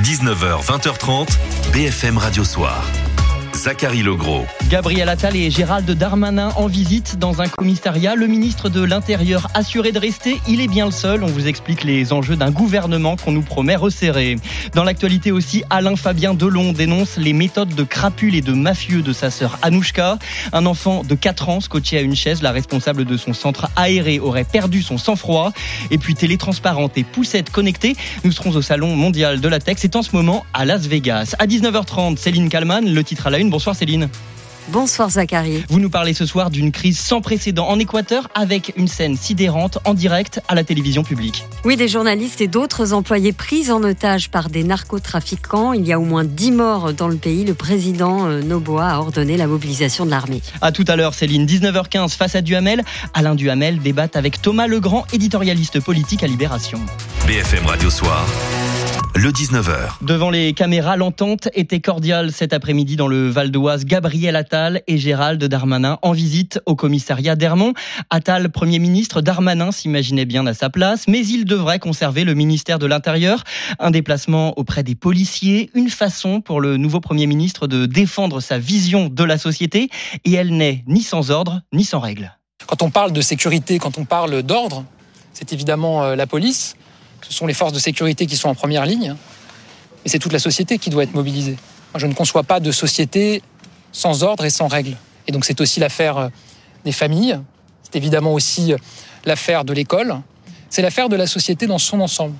19h, 20h30, BFM Radio Soir. Zachary Legros. Gabriel Attal et Gérald Darmanin en visite dans un commissariat. Le ministre de l'Intérieur assuré de rester, il est bien le seul. On vous explique les enjeux d'un gouvernement qu'on nous promet resserré. Dans l'actualité aussi, Alain Fabien Delon dénonce les méthodes de crapules et de mafieux de sa sœur Anouchka. Un enfant de 4 ans scotché à une chaise, la responsable de son centre aéré aurait perdu son sang-froid. Et puis télé transparente et poussette connectée, nous serons au salon mondial de la tech. C'est en ce moment à Las Vegas. À 19h30, Céline Kalman, le titre à la une. Bonsoir Céline. Bonsoir Zachary. Vous nous parlez ce soir d'une crise sans précédent en Équateur avec une scène sidérante en direct à la télévision publique. Oui, des journalistes et d'autres employés pris en otage par des narcotrafiquants. Il y a au moins 10 morts dans le pays. Le président euh, Noboa a ordonné la mobilisation de l'armée. À tout à l'heure Céline, 19h15 face à Duhamel. Alain Duhamel débat avec Thomas Legrand, éditorialiste politique à Libération. BFM Radio Soir le 19h. Devant les caméras, l'entente était cordiale cet après-midi dans le Val d'Oise. Gabriel Attal et Gérald Darmanin en visite au commissariat d'Hermont. Attal, Premier ministre, Darmanin s'imaginait bien à sa place, mais il devrait conserver le ministère de l'Intérieur. Un déplacement auprès des policiers, une façon pour le nouveau Premier ministre de défendre sa vision de la société, et elle n'est ni sans ordre, ni sans règles. Quand on parle de sécurité, quand on parle d'ordre, c'est évidemment euh, la police, ce sont les forces de sécurité qui sont en première ligne, et c'est toute la société qui doit être mobilisée. je ne conçois pas de société sans ordre et sans règles. Et donc c'est aussi l'affaire euh, des familles, c'est évidemment aussi euh, l'affaire de l'école, c'est l'affaire de la société dans son ensemble.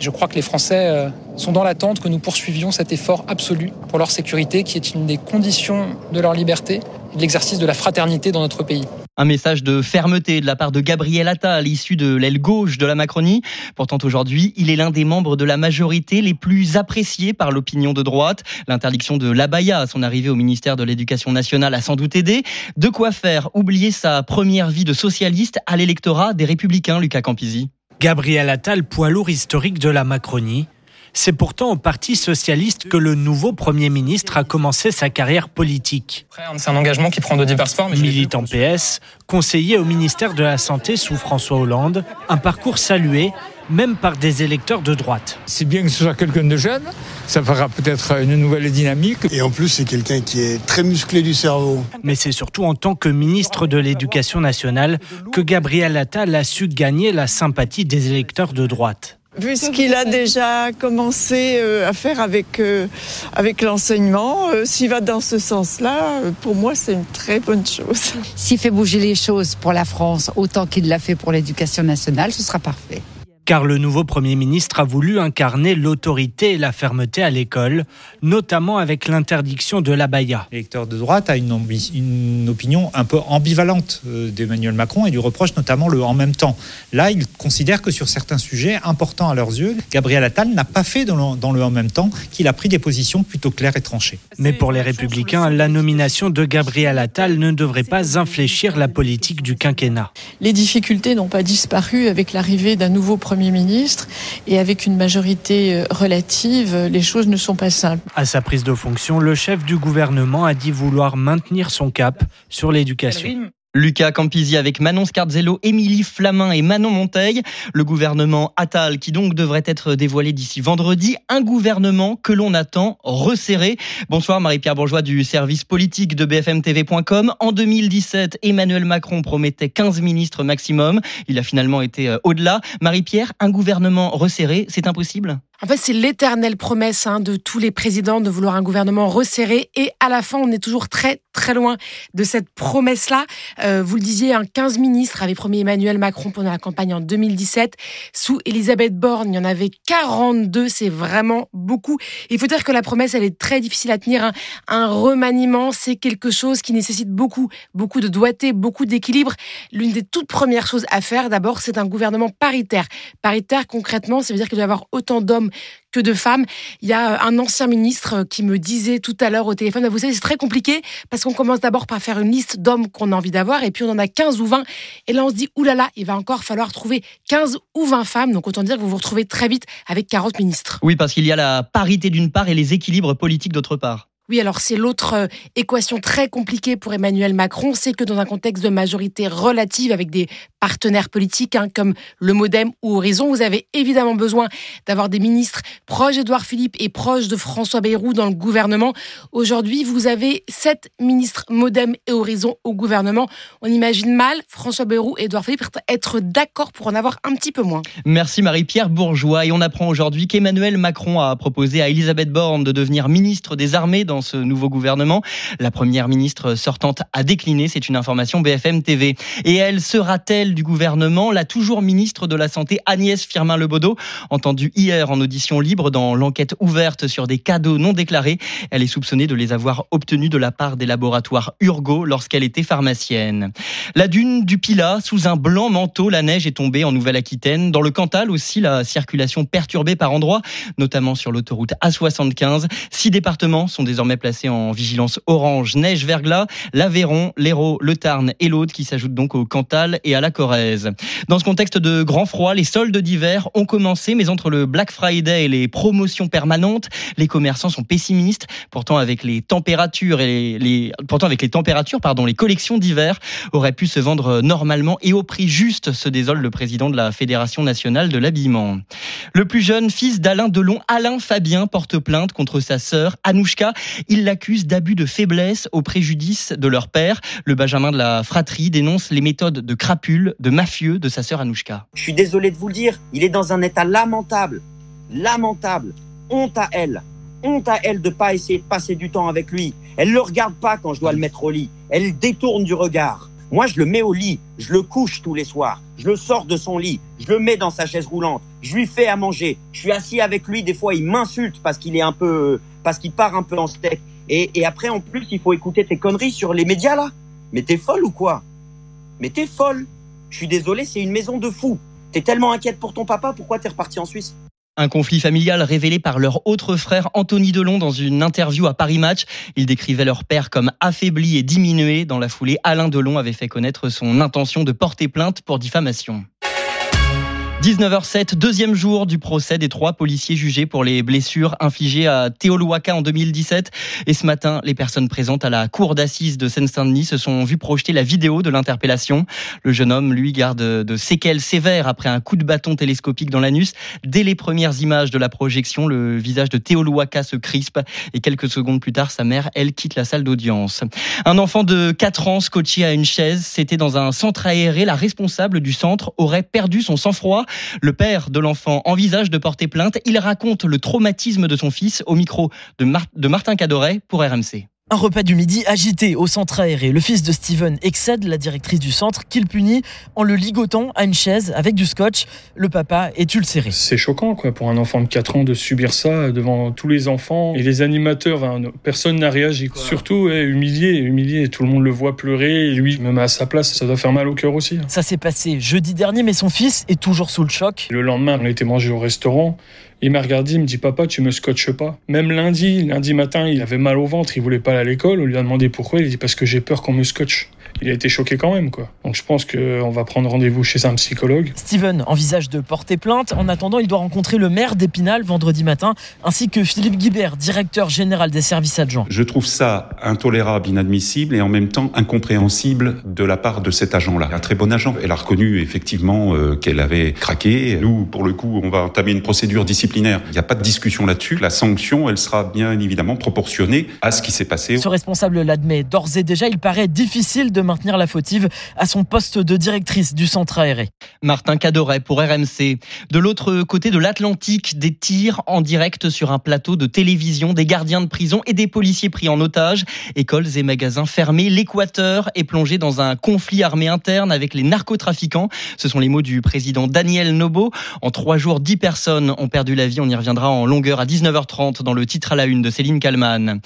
Je crois que les Français euh, sont dans l'attente que nous poursuivions cet effort absolu pour leur sécurité, qui est une des conditions de leur liberté et de l'exercice de la fraternité dans notre pays. Un message de fermeté de la part de Gabriel Attal, issu de l'aile gauche de la Macronie. Pourtant aujourd'hui, il est l'un des membres de la majorité les plus appréciés par l'opinion de droite. L'interdiction de l'abaya à son arrivée au ministère de l'Éducation nationale a sans doute aidé. De quoi faire oublier sa première vie de socialiste à l'électorat des Républicains, Lucas Campisi. Gabriel Attal, poids lourd historique de la Macronie, c'est pourtant au Parti socialiste que le nouveau Premier ministre a commencé sa carrière politique. C'est un engagement qui prend de diverses formes. Militant PS, conseiller au ministère de la Santé sous François Hollande, un parcours salué même par des électeurs de droite. C'est bien que ce soit quelqu'un de jeune, ça fera peut-être une nouvelle dynamique. Et en plus, c'est quelqu'un qui est très musclé du cerveau. Mais c'est surtout en tant que ministre de l'Éducation nationale que Gabriel Attal a su gagner la sympathie des électeurs de droite. Vu ce qu'il a déjà commencé euh, à faire avec, euh, avec l'enseignement, euh, s'il va dans ce sens-là, pour moi, c'est une très bonne chose. S'il fait bouger les choses pour la France autant qu'il l'a fait pour l'éducation nationale, ce sera parfait car le nouveau Premier ministre a voulu incarner l'autorité et la fermeté à l'école, notamment avec l'interdiction de l'abaya. L'électeur de droite a une, une opinion un peu ambivalente euh, d'Emmanuel Macron et du reproche notamment le en même temps. Là, il considère que sur certains sujets importants à leurs yeux, Gabriel Attal n'a pas fait dans le, dans le en même temps, qu'il a pris des positions plutôt claires et tranchées. Mais pour les républicains, la nomination de Gabriel Attal ne devrait pas infléchir la politique du quinquennat. Les difficultés n'ont pas disparu avec l'arrivée d'un nouveau Premier Premier ministre et avec une majorité euh, relative, les choses ne sont pas simples. À sa prise de fonction, le chef du gouvernement a dit vouloir maintenir son cap sur l'éducation. Lucas Campisi avec Manon Scarzello, Émilie Flamin et Manon Monteil. Le gouvernement Attal qui donc devrait être dévoilé d'ici vendredi. Un gouvernement que l'on attend resserré. Bonsoir Marie-Pierre Bourgeois du service politique de BFMTV.com. En 2017, Emmanuel Macron promettait 15 ministres maximum. Il a finalement été euh, au-delà. Marie-Pierre, un gouvernement resserré, c'est impossible? En fait, c'est l'éternelle promesse hein, de tous les présidents de vouloir un gouvernement resserré. Et à la fin, on est toujours très, très loin de cette promesse-là. Euh, vous le disiez, un 15 ministres avait promis Emmanuel Macron pendant la campagne en 2017. Sous Elisabeth Borne, il y en avait 42. C'est vraiment beaucoup. Il faut dire que la promesse, elle est très difficile à tenir. Hein. Un remaniement, c'est quelque chose qui nécessite beaucoup, beaucoup de doigté, beaucoup d'équilibre. L'une des toutes premières choses à faire, d'abord, c'est un gouvernement paritaire. Paritaire, concrètement, ça veut dire qu'il doit y avoir autant d'hommes que de femmes. Il y a un ancien ministre qui me disait tout à l'heure au téléphone, vous savez, c'est très compliqué parce qu'on commence d'abord par faire une liste d'hommes qu'on a envie d'avoir et puis on en a 15 ou 20. Et là, on se dit, oulala, il va encore falloir trouver 15 ou 20 femmes. Donc autant dire que vous vous retrouvez très vite avec 40 ministres. Oui, parce qu'il y a la parité d'une part et les équilibres politiques d'autre part. Oui, alors c'est l'autre euh, équation très compliquée pour Emmanuel Macron, c'est que dans un contexte de majorité relative avec des partenaires politiques hein, comme le Modem ou Horizon, vous avez évidemment besoin d'avoir des ministres proches d'Edouard Philippe et proches de François Bayrou dans le gouvernement. Aujourd'hui, vous avez sept ministres Modem et Horizon au gouvernement. On imagine mal François Bayrou et Edouard Philippe être d'accord pour en avoir un petit peu moins. Merci Marie-Pierre Bourgeois. Et on apprend aujourd'hui qu'Emmanuel Macron a proposé à Elisabeth Borne de devenir ministre des Armées dans ce nouveau gouvernement. La première ministre sortante a décliné, c'est une information BFM TV. Et elle sera-t-elle du gouvernement? La toujours ministre de la Santé Agnès Firmin-Lebaudot, entendue hier en audition libre dans l'enquête ouverte sur des cadeaux non déclarés. Elle est soupçonnée de les avoir obtenus de la part des laboratoires Urgo lorsqu'elle était pharmacienne. La dune du Pilat, sous un blanc manteau, la neige est tombée en Nouvelle-Aquitaine. Dans le Cantal aussi, la circulation perturbée par endroits, notamment sur l'autoroute A75. Six départements sont désormais placés en vigilance orange neige verglas, l'Aveyron, l'Hérault, le Tarn et l'Aude qui s'ajoutent donc au Cantal et à la Corrèze. Dans ce contexte de grand froid, les soldes d'hiver ont commencé, mais entre le Black Friday et les promotions permanentes, les commerçants sont pessimistes. Pourtant, avec les températures et les, pourtant avec les températures, pardon, les collections d'hiver auraient pu se vendre normalement et au prix juste, se désole le président de la Fédération nationale de l'habillement. Le plus jeune fils d'Alain Delon, Alain Fabien, porte plainte contre sa sœur Anouchka. Il l'accusent d'abus de faiblesse au préjudice de leur père. Le Benjamin de la fratrie dénonce les méthodes de crapule, de mafieux de sa sœur Anouchka. Je suis désolé de vous le dire, il est dans un état lamentable. Lamentable. Honte à elle. Honte à elle de pas essayer de passer du temps avec lui. Elle le regarde pas quand je dois le mettre au lit. Elle détourne du regard. Moi, je le mets au lit, je le couche tous les soirs, je le sors de son lit, je le mets dans sa chaise roulante, je lui fais à manger, je suis assis avec lui, des fois il m'insulte parce qu'il est un peu, parce qu'il part un peu en steak. Et, après, en plus, il faut écouter tes conneries sur les médias, là. Mais t'es folle ou quoi? Mais t'es folle. Je suis désolé, c'est une maison de fous. T'es tellement inquiète pour ton papa, pourquoi t'es reparti en Suisse? Un conflit familial révélé par leur autre frère Anthony Delon dans une interview à Paris Match. Il décrivait leur père comme affaibli et diminué. Dans la foulée, Alain Delon avait fait connaître son intention de porter plainte pour diffamation. 19h07, deuxième jour du procès des trois policiers jugés pour les blessures infligées à Théoluaka en 2017. Et ce matin, les personnes présentes à la cour d'assises de Seine-Saint-Denis se sont vues projeter la vidéo de l'interpellation. Le jeune homme, lui, garde de séquelles sévères après un coup de bâton télescopique dans l'anus. Dès les premières images de la projection, le visage de Théoluaka se crispe et quelques secondes plus tard, sa mère, elle, quitte la salle d'audience. Un enfant de 4 ans scotché à une chaise, c'était dans un centre aéré. La responsable du centre aurait perdu son sang-froid. Le père de l'enfant envisage de porter plainte. Il raconte le traumatisme de son fils au micro de, Martin Cadoret pour RMC. Un repas du midi agité au centre aéré. Le fils de Steven excède la directrice du centre qu'il punit en le ligotant à une chaise avec du scotch. Le papa est ulcéré. C'est choquant quoi pour un enfant de 4 ans de subir ça devant tous les enfants et les animateurs. Hein, personne n'a réagi. Surtout humilié, humilié. Tout le monde le voit pleurer et lui, même à sa place, ça doit faire mal au cœur aussi. Hein. Ça s'est passé jeudi dernier, mais son fils est toujours sous le choc. Le lendemain, on a été manger au restaurant. Il m'a regardé, il me dit Papa, tu me scotches pas. Même lundi, lundi matin, il avait mal au ventre, il voulait pas aller à l'école. On lui a demandé pourquoi. Il dit Parce que j'ai peur qu'on me scotche il a été choqué quand même. Quoi. Donc je pense qu'on va prendre rendez-vous chez un psychologue. Steven envisage de porter plainte. En attendant, il doit rencontrer le maire d'Épinal vendredi matin, ainsi que Philippe Guibert, directeur général des services adjoints. Je trouve ça intolérable, inadmissible et en même temps incompréhensible de la part de cet agent-là. Un très bon agent. Elle a reconnu effectivement euh, qu'elle avait craqué. Nous, pour le coup, on va entamer une procédure disciplinaire. Il n'y a pas de discussion là-dessus. La sanction, elle sera bien évidemment proportionnée à ce qui s'est passé. Ce responsable l'admet d'ores et déjà. Il paraît difficile de maintenir la fautive à son poste de directrice du centre aéré. Martin Cadoret pour RMC. De l'autre côté de l'Atlantique, des tirs en direct sur un plateau de télévision, des gardiens de prison et des policiers pris en otage. Écoles et magasins fermés. L'Équateur est plongé dans un conflit armé interne avec les narcotrafiquants. Ce sont les mots du président Daniel Nobo. En trois jours, dix personnes ont perdu la vie. On y reviendra en longueur à 19h30 dans le titre à la une de Céline Kalman.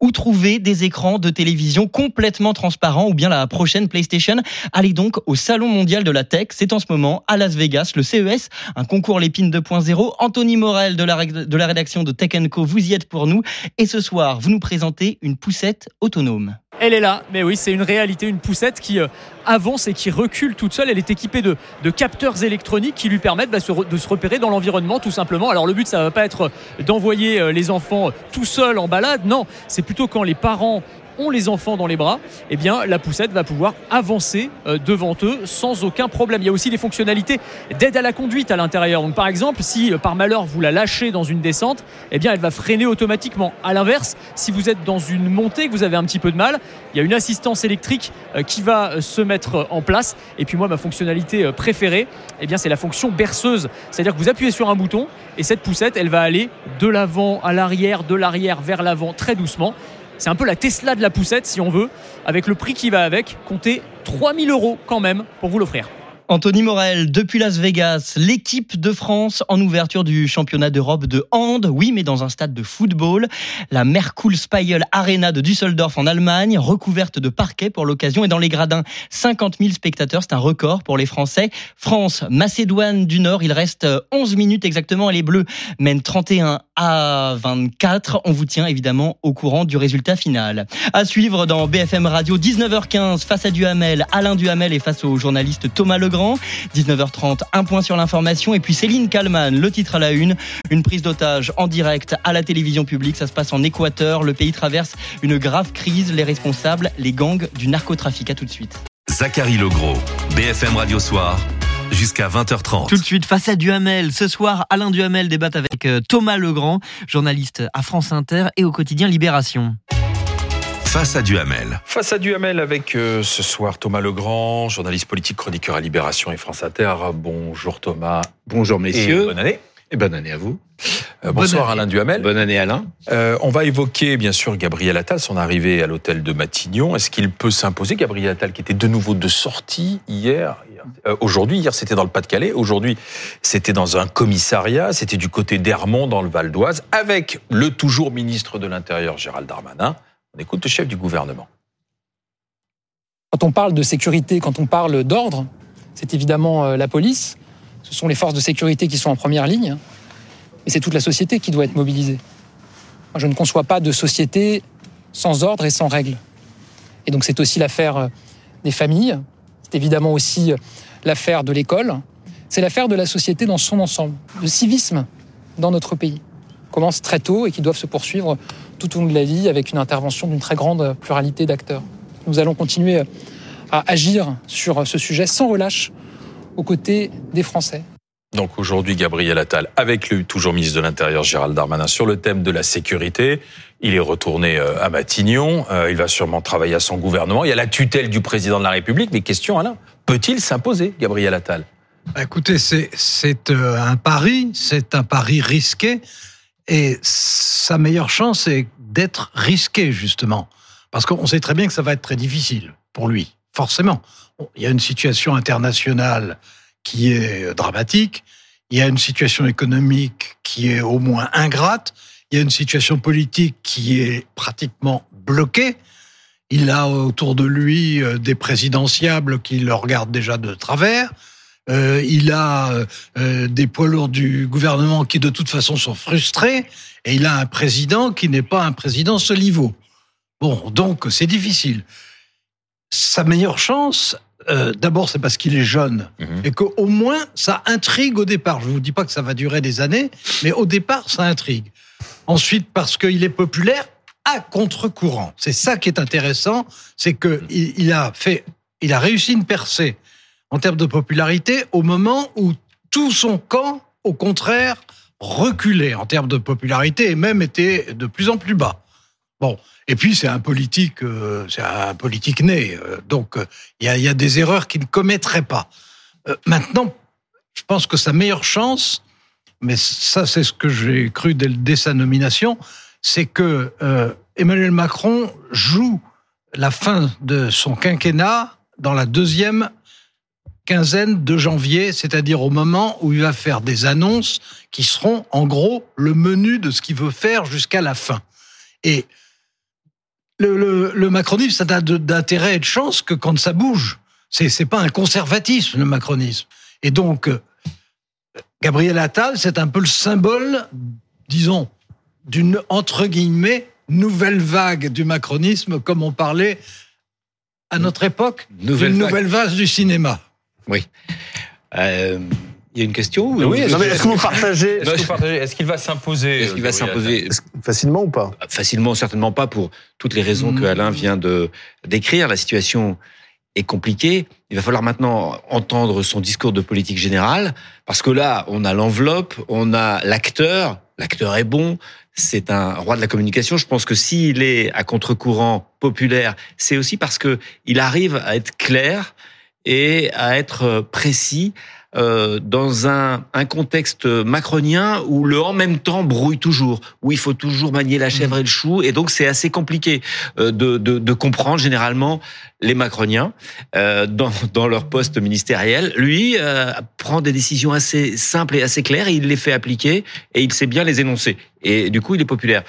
Où trouver des écrans de télévision complètement transparents ou bien la prochaine PlayStation. Allez donc au Salon mondial de la tech. C'est en ce moment à Las Vegas, le CES, un concours Lépine 2.0. Anthony Morel de la, de la rédaction de Tech Co, vous y êtes pour nous. Et ce soir, vous nous présentez une poussette autonome. Elle est là, mais oui, c'est une réalité, une poussette qui euh, avance et qui recule toute seule. Elle est équipée de, de capteurs électroniques qui lui permettent bah, de se repérer dans l'environnement tout simplement. Alors le but, ça va pas être d'envoyer euh, les enfants tout seuls en balade, non, c'est plutôt quand les parents ont les enfants dans les bras, eh bien la poussette va pouvoir avancer euh, devant eux sans aucun problème. Il y a aussi des fonctionnalités d'aide à la conduite à l'intérieur. Donc par exemple, si euh, par malheur vous la lâchez dans une descente, eh bien elle va freiner automatiquement. À l'inverse, si vous êtes dans une montée que vous avez un petit peu de mal, il y a une assistance électrique euh, qui va se mettre en place. Et puis moi, ma fonctionnalité préférée, eh bien c'est la fonction berceuse. C'est-à-dire que vous appuyez sur un bouton et cette poussette, elle va aller de l'avant à l'arrière, de l'arrière vers l'avant très doucement. C'est un peu la Tesla de la poussette, si on veut, avec le prix qui va avec. Comptez 3000 euros quand même pour vous l'offrir. Anthony Morel, depuis Las Vegas, l'équipe de France en ouverture du championnat d'Europe de hand, oui, mais dans un stade de football. La Merkuhl-Speil Arena de Düsseldorf en Allemagne, recouverte de parquet pour l'occasion et dans les gradins, 50 000 spectateurs, c'est un record pour les Français. France, Macédoine du Nord, il reste 11 minutes exactement et les Bleus mènent 31 à 24. On vous tient évidemment au courant du résultat final. À suivre dans BFM Radio, 19h15, face à Duhamel, Alain Duhamel et face au journaliste Thomas Legrand. 19h30, un point sur l'information. Et puis Céline Kalman, le titre à la une. Une prise d'otage en direct à la télévision publique. Ça se passe en Équateur. Le pays traverse une grave crise. Les responsables, les gangs du narcotrafic. À tout de suite. Zachary Legros, BFM Radio Soir jusqu'à 20h30. Tout de suite, face à Duhamel. Ce soir, Alain Duhamel débat avec euh, Thomas Legrand, journaliste à France Inter et au quotidien Libération. Face à Duhamel. Face à Duhamel avec euh, ce soir Thomas Legrand, journaliste politique, chroniqueur à Libération et France Inter. Bonjour Thomas. Bonjour messieurs. bonne année. Et bonne année à vous. Euh, bonsoir Alain Duhamel. Bonne année Alain. Euh, on va évoquer bien sûr Gabriel Attal, son arrivée à l'hôtel de Matignon. Est-ce qu'il peut s'imposer Gabriel Attal qui était de nouveau de sortie hier, aujourd'hui, hier c'était dans le Pas-de-Calais, aujourd'hui c'était dans un commissariat, c'était du côté d'Hermont dans le Val d'Oise, avec le toujours ministre de l'Intérieur Gérald Darmanin. On écoute le chef du gouvernement. Quand on parle de sécurité, quand on parle d'ordre, c'est évidemment euh, la police, ce sont les forces de sécurité qui sont en première ligne, mais c'est toute la société qui doit être mobilisée. je ne conçois pas de société sans ordre et sans règles. Et donc c'est aussi l'affaire euh, des familles, c'est évidemment aussi euh, l'affaire de l'école, c'est l'affaire de la société dans son ensemble, le civisme dans notre pays commence très tôt et qui doivent se poursuivre tout au long de la vie avec une intervention d'une très grande pluralité d'acteurs. Nous allons continuer à agir sur ce sujet sans relâche aux côtés des Français. Donc aujourd'hui, Gabriel Attal, avec le toujours ministre de l'Intérieur Gérald Darmanin, sur le thème de la sécurité. Il est retourné euh, à Matignon. Euh, il va sûrement travailler à son gouvernement. Il y a la tutelle du président de la République. Mais question, Alain, peut-il s'imposer, Gabriel Attal? Bah, Écoutez, c'est euh, un pari, c'est un pari risqué. Et sa meilleure chance est d'être risqué, justement. Parce qu'on sait très bien que ça va être très difficile pour lui, forcément. Il y a une situation internationale qui est dramatique, il y a une situation économique qui est au moins ingrate, il y a une situation politique qui est pratiquement bloquée. Il a autour de lui euh, des présidentiables qui le regardent déjà de travers. Euh, il a euh, euh, des poids lourds du gouvernement qui de toute façon sont frustrés, et il a un président qui n'est pas un président solivo. Bon, donc c'est difficile. Sa meilleure chance, d'abord c'est parce qu'il est jeune, mhm. et qu'au moins ça intrigue au départ. Je ne vous dis pas que ça va durer des années, mais au départ ça intrigue. Ensuite parce qu'il est populaire à contre-courant. C'est ça qui est intéressant, c'est qu'il a fait, il a réussi une percée en termes de popularité au moment où tout son camp, au contraire, reculait en termes de popularité et même était de plus en plus bas. Bon, et puis c'est un politique, euh, c'est un politique né, euh, donc euh, il y, a, des erreurs qu'il ne commettrait pas. maintenant, je pense que sa meilleure chance, mais ça c'est ce que j'ai cru dès, dès, sa nomination, c'est que Emmanuel Macron joue la fin de son quinquennat dans la deuxième quinzaine de janvier, c'est-à-dire au moment où il va faire des annonces qui seront en gros le menu de ce qu'il veut faire jusqu'à la fin. Et le, le, macronisme, ça n'a d'intérêt et de chance que quand ça bouge. C'est, c'est pas un conservatisme, le macronisme. Et donc, Gabriel Attal, c'est un peu le symbole, disons, d'une, entre guillemets, nouvelle vague du macronisme, comme on parlait à notre époque, Nouvelle une vague. nouvelle vase du cinéma. Oui. Euh, Il y a une question ou- Oui, est-ce que vous partagez Est-ce que vous partagez Est-ce qu'il va s'imposer Est-ce qu'il va s'imposer Facilement ou pas? Facilement, certainement pas pour toutes les raisons que Alain vient de décrire. La situation est compliquée. Il va falloir maintenant entendre son discours de politique générale, parce que là, on a l'enveloppe, on a l'acteur. L'acteur est bon. C'est un roi de la communication. Je pense que s'il est à contre-courant populaire, c'est aussi parce que il arrive à être clair et à être précis euh, dans un, un contexte macronien où le en même temps brouille toujours, où il faut toujours manier la chèvre et le chou, et donc c'est assez compliqué euh, de, de, de comprendre généralement les macroniens euh, dans, dans leur poste ministériel. Lui euh, prend des décisions assez simples et assez claires, et il les fait appliquer, et il sait bien les énoncer. Et du coup, il est populaire.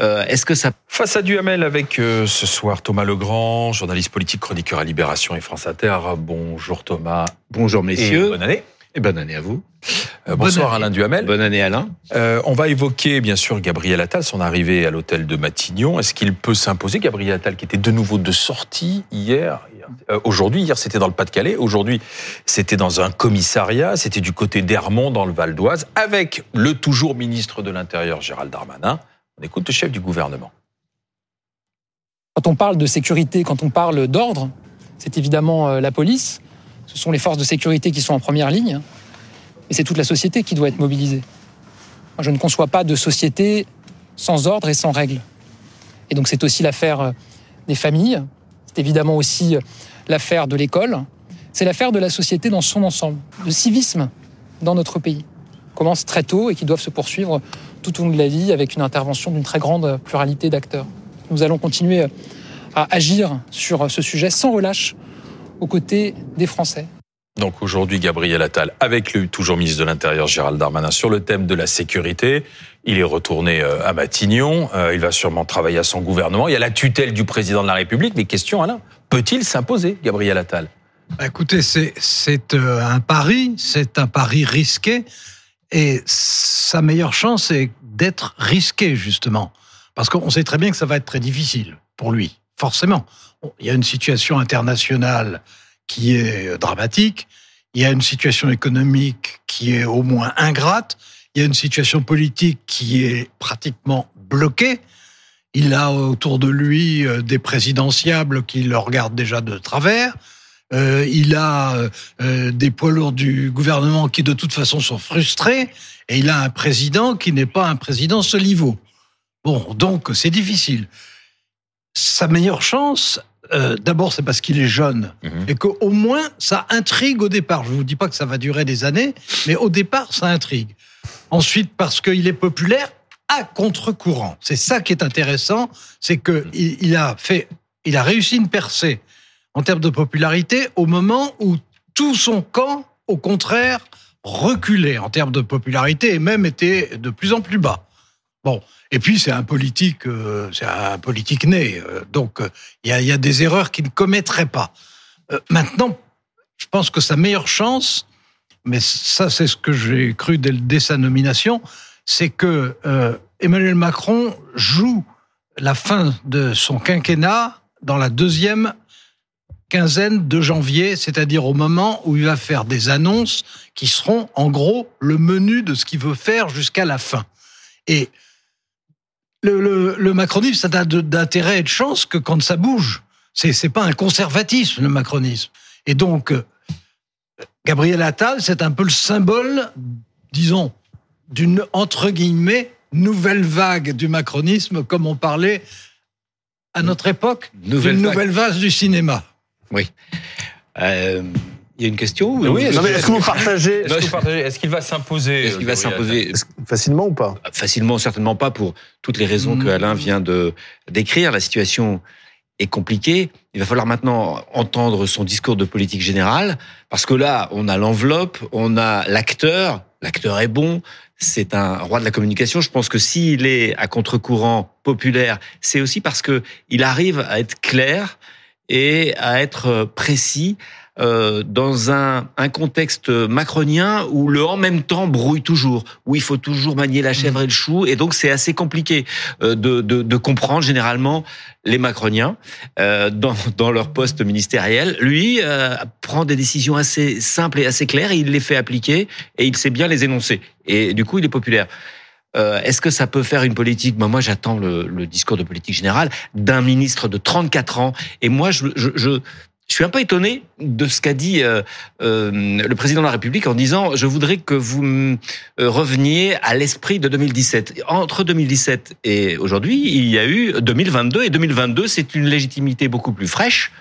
Euh, Est-ce que ça Face à Duhamel avec euh, ce soir Thomas Legrand, journaliste politique, chroniqueur à Libération et France Inter. Bonjour Thomas. Bonjour messieurs. Et bonne année. Et bonne année à vous. Euh, bonsoir année. Alain Duhamel. Bonne année Alain. On va évoquer bien sûr Gabriel Attal, son arrivée à l'hôtel de Matignon. Est-ce qu'il peut s'imposer Gabriel Attal qui était de nouveau de sortie hier, hier aujourd'hui, hier c'était dans le Pas-de-Calais, aujourd'hui c'était dans un commissariat, c'était du côté d'Hermont dans le Val d'Oise, avec le toujours ministre de l'Intérieur Gérald Darmanin. On écoute le chef du gouvernement. Quand on parle de sécurité, quand on parle d'ordre, c'est évidemment euh, la police, ce sont les forces de sécurité qui sont en première ligne, et c'est toute la société qui doit être mobilisée. Je ne conçois pas de société sans ordre et sans règles. Et donc c'est aussi l'affaire euh, des familles, c'est évidemment aussi euh, l'affaire de l'école, c'est l'affaire de la société dans son ensemble, de civisme dans notre pays, commence très tôt et qui doivent se poursuivre tout au long de la vie avec une intervention d'une très grande pluralité d'acteurs. Nous allons continuer à agir sur ce sujet sans relâche aux côtés des Français. Donc aujourd'hui, Gabriel Attal, avec le toujours ministre de l'Intérieur Gérald Darmanin, sur le thème de la sécurité. Il est retourné euh, à Matignon. Euh, Il va sûrement travailler à son gouvernement. Il y a la tutelle du président de la République. Des questions, Alain. Peut-il s'imposer, Gabriel Attal? Bah, Écoutez, c'est euh, un pari, c'est un pari risqué, et sa meilleure chance est d'être risqué justement, parce qu'on sait très bien que ça va être très difficile pour lui, forcément. Il y a une situation internationale qui est euh, dramatique, il y a une situation économique qui est au moins ingrate, il y a une situation politique qui est pratiquement bloquée. Il a autour de lui euh, des présidentiables qui le regardent déjà de travers. Euh, il a euh, euh, des poids lourds du gouvernement qui de toute façon sont frustrés. Et il a un président qui n'est pas un président Soliveau. Bon, donc c'est difficile. Sa meilleure chance, euh, d'abord c'est parce qu'il est jeune et qu'au moins ça intrigue au départ. Je vous dis pas que ça va durer des années, mais au départ ça intrigue. Ensuite parce qu'il est populaire à contre-courant. C'est ça qui est intéressant, c'est que il, il a fait, il a réussi une percée en termes de popularité au moment où tout son camp, au contraire, reculait en termes de popularité et même était de plus en plus bas. Bon, et puis c'est un politique, euh, c'est un politique né, euh, donc euh, il y, a, des erreurs qu'il ne commettrait pas. Maintenant, je pense que sa meilleure chance, mais ça c'est ce que j'ai cru dès, dès sa nomination, c'est que Emmanuel Macron joue la fin de son quinquennat dans la deuxième quinzaine de janvier, c'est-à-dire au moment où il va faire des annonces qui seront en gros le menu de ce qu'il veut faire jusqu'à la fin. Et le, le, le macronisme, ça n'a de- d'intérêt et de chance que quand ça bouge. C'est c'est pas un conservatisme, le macronisme. Et donc, euh, Gabriel Attal, c'est un peu le symbole, disons, d'une, entre guillemets, nouvelle vague du macronisme, comme on parlait à notre époque, Nouvelle d'une vague. nouvelle vase du cinéma. Oui. Euh, Il y a une question ou- Oui, est-ce Non, que- mais est-ce que vous partagez Est-ce qu'il va s'imposer Est-ce qu'il va Gabriel s'imposer facilement ou pas? Facilement, certainement pas pour toutes les raisons que Alain vient de décrire. La situation est compliquée. Il va falloir maintenant entendre son discours de politique générale, parce que là, on a l'enveloppe, on a l'acteur. L'acteur est bon. C'est un roi de la communication. Je pense que s'il est à contre-courant populaire, c'est aussi parce que il arrive à être clair et à être précis, euh, dans un, un, contexte macronien où le en même temps brouille toujours, où il faut toujours manier la chèvre et le chou, et donc c'est assez compliqué euh, de, de, de, comprendre généralement les macroniens euh, dans, dans leur poste ministériel. Lui euh, prend des décisions assez simples et assez claires, et il les fait appliquer, et il sait bien les énoncer, et du coup il est populaire. Euh, Est-ce que ça peut faire une politique? Ben Moi, j'attends le, le, discours de politique générale d'un ministre de 34 ans. Et moi, je, je, je, je suis un peu étonné de ce qu'a dit euh, euh, le président de la République en disant je voudrais que vous euh, reveniez à l'esprit de 2017. Entre 2017 et aujourd'hui, il y a eu 2022 et 2022, c'est une légitimité beaucoup plus fraîche.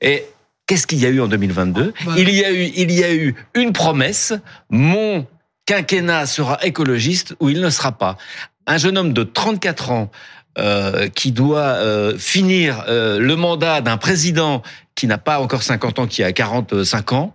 Et qu'est-ce qu'il y a eu en 2022 Il y a eu il y a eu une promesse mon quinquennat sera écologiste ou il ne sera pas. Un jeune homme de 34 ans euh, qui doit euh, finir euh, le mandat d'un président qui n'a pas encore 50 ans, qui a 45 ans,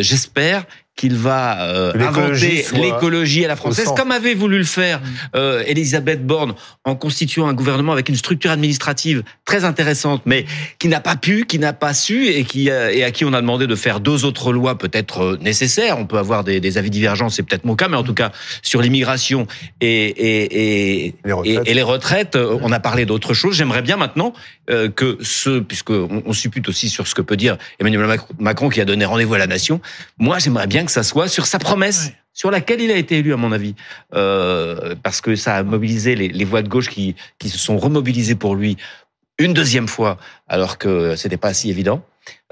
j'espère qu'il va euh, inventer l'écologie à la française, comme avait voulu le faire euh, Elisabeth Borne en constituant un gouvernement avec une structure administrative très intéressante, mais qui n'a pas pu, qui n'a pas su, et qui euh, et à qui on a demandé de faire deux autres lois peut-être euh, nécessaires. On peut avoir des, des avis divergents, c'est peut-être mon cas, mais en tout cas sur l'immigration et et, et, les et, et, les retraites, euh, on a parlé d'autres choses. J'aimerais bien maintenant euh, que ce, puisque on, on suppute aussi sur ce que peut dire Emmanuel Macron qui a donné rendez-vous à la nation, moi j'aimerais bien que ça soit sur sa promesse. Ouais. Sur laquelle il a été élu, à mon avis, euh, parce que ça a mobilisé les, les voix de gauche qui, qui se sont remobilisées pour lui une deuxième fois, alors que c'était pas si évident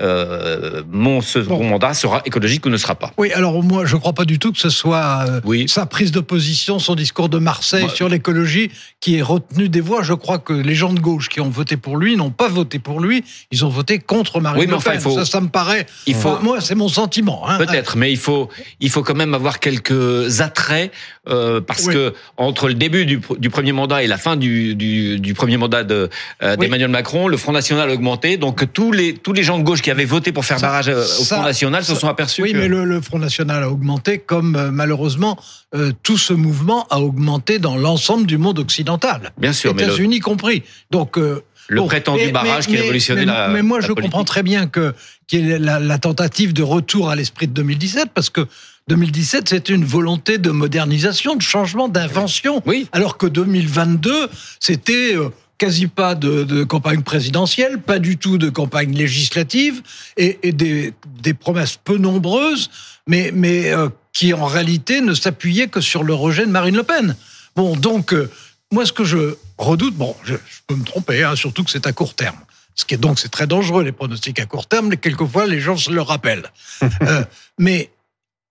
euh, mon second bon. mandat sera écologique ou ne sera pas. Oui, alors moi, je ne crois pas du tout que ce soit euh, oui. sa prise de position, son discours de Marseille moi, sur l'écologie qui est retenu des voix. Je crois que les gens de gauche qui ont voté pour lui n'ont pas voté pour lui, ils ont voté contre Marine oui, Le Pen. Enfin, faut, ça, ça me paraît. Il faut, enfin, moi, c'est mon sentiment. Hein. Peut-être, mais il faut, il faut quand même avoir quelques attraits euh, parce oui. que entre le début du, du, premier mandat et la fin du, du, du premier mandat d'Emmanuel de. Macron, le Front National a augmenté. Donc tous les, tous les gens de gauche qui avaient voté pour faire barrage euh, au ça, Front National se sont aperçus. Oui, que... mais le, le, Front National a augmenté comme euh, malheureusement euh, tout ce mouvement a augmenté dans l'ensemble du monde occidental. Bien sûr, États-Unis le... compris. Donc euh, le bon, prétendu mais, barrage mais, qui révolutionnait la. Mais moi, la je politique. comprends très bien que qu'il y ait la, la, tentative de retour à l'esprit de 2017, parce que 2017, c'était une volonté de modernisation, de changement, d'invention. Oui. Alors que 2022, c'était euh, quasi pas de, de, campagne présidentielle, pas du tout de campagne législative, et, et des, des, promesses peu nombreuses, mais, mais euh, qui en réalité ne s'appuyaient que sur le rejet de Marine Le Pen. Bon, donc, euh, moi, ce que je redoute, bon, je, je peux me tromper, hein, surtout que c'est à court terme. Ce qui est donc c'est très dangereux les pronostics à court terme. Mais quelquefois, les gens se le rappellent. euh, mais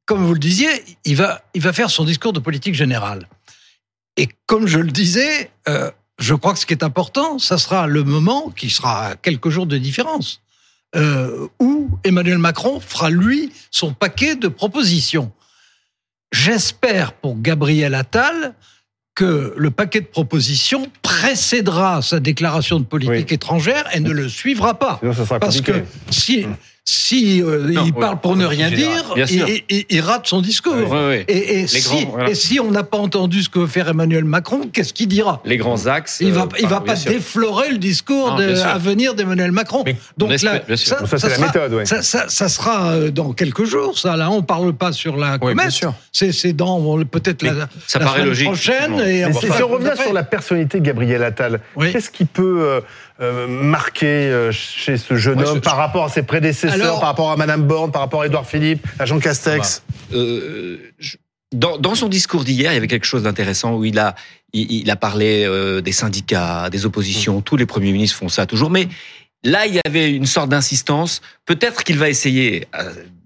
comme vous le disiez, il va, il va faire son discours de politique générale. Et comme je le disais, je crois que ce qui est important, ça sera le moment, qui sera à quelques jours de différence, euh, où Emmanuel Macron fera, lui, son paquet de propositions. J'espère pour Gabriel Attal que le paquet de propositions précédera sa déclaration de politique oui. étrangère et ne le suivra pas. Parce que si, si euh, non, il parle pour ne rien dire, il, il, il, rate son discours. Oui, et, et, si, grands, voilà. et, si, on n'a pas entendu ce que veut faire Emmanuel Macron, qu'est-ce qu'il dira? Les grands axes. Il va, euh, il va pas déflorer le discours non, de, à venir d'Emmanuel Macron. Mais, Donc là, ça, ça, ça c'est la méthode. Ouais. Ça, ça, ça, sera euh, dans quelques jours. Ça, là, on parle pas sur la comète. C'est dans peut-être la, ça la paraît semaine logique. prochaine. Et si, si on revient sur la personnalité de Gabriel Attal, qu'est-ce qui peut euh, marqué euh, chez ce jeune ouais, homme je, par rapport à ses prédécesseurs, alors, par rapport à Madame Borne, par rapport à Édouard Philippe, à Jean Castex euh, je, dans, dans, son discours d'hier, il y avait quelque chose d'intéressant où il a, il, il a parlé euh, des syndicats, des oppositions. Mmh. Tous les premiers ministres font ça toujours, mais là, il y avait une sorte d'insistance. Peut-être qu'il va essayer,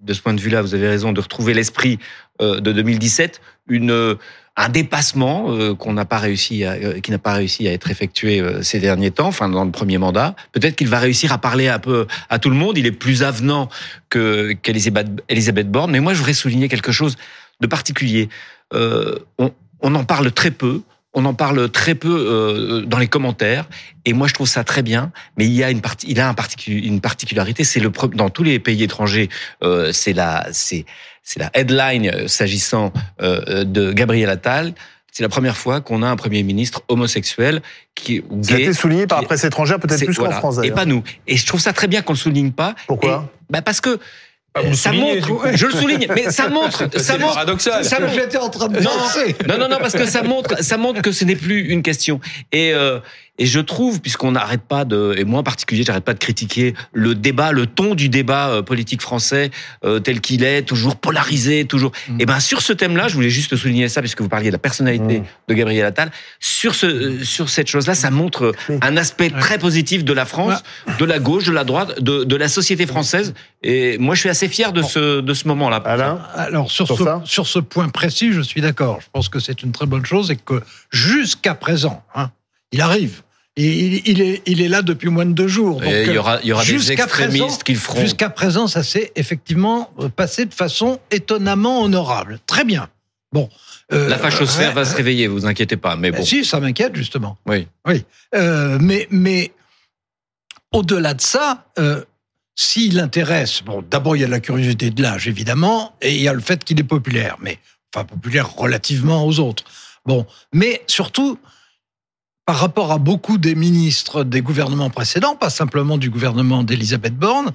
de ce point de vue-là, vous avez raison, de retrouver l'esprit de 2017, une un dépassement euh, qu'on n'a pas réussi, à, euh, qui n'a pas réussi à être effectué euh, ces derniers temps, enfin dans le premier mandat. Peut-être qu'il va réussir à parler un peu à tout le monde. Il est plus avenant que qu'Elisabeth Borne. Mais moi, je voudrais souligner quelque chose de particulier. On en parle très peu. On en parle très peu euh, dans les commentaires, et moi je trouve ça très bien. Mais il y a une partie, il a un particu une particularité, c'est le dans tous les pays étrangers, euh, c'est la, c'est c'est la headline s'agissant euh, de Gabriel Attal. C'est la première fois qu'on a un premier ministre homosexuel qui gay. Ça a été souligné par la presse étrangère, peut-être plus voilà, qu'en France. Et pas nous. Et je trouve ça très bien qu'on le souligne pas. Pourquoi Bah parce que Ah, vous ça montre, je le souligne, mais ça montre, ça montre, paradoxal. ça montre- J'étais en train de penser. non, non, non, parce que ça montre, ça montre que ce n'est plus une question. Et euh, et je trouve, puisqu'on n'arrête pas de, et moi en particulier, j'arrête pas de critiquer le débat, le ton du débat euh, politique français euh, tel qu'il est, toujours polarisé, toujours. Et ben sur ce thème-là, je voulais juste souligner ça, puisque vous parliez de la personnalité de Gabriel Attal. Sur ce, euh, sur cette chose-là, ça montre un aspect très positif de la France, de la gauche, de la droite, de, de la société française. Et moi, je suis assez fier de ce, de ce moment-là. Alain Alors sur, Sur ce, ça sur ce point précis, je suis d'accord. Je pense que c'est une très bonne chose et que jusqu'à présent, hein, il arrive. Il, il est, il est là depuis moins de deux jours. Et il y euh, aura- il y aura des extrémistes présent- qui le feront. Jusqu'à présent, ça s'est effectivement euh, passé de façon étonnamment honorable. Très bien. Bon. euh, La fachosphère ouais, va se réveiller, vous inquiétez pas. Mais ben bon. Si, ça m'inquiète justement. Oui. Oui. Euh, mais mais au-delà de ça, euh, s'il intéresse, bon, d'abord il y a la curiosité de l'âge évidemment, et il y a le fait qu'il est populaire, mais enfin populaire relativement aux autres. Bon, mais surtout par rapport à beaucoup des ministres des gouvernements précédents, pas simplement du gouvernement d'Elisabeth Borne,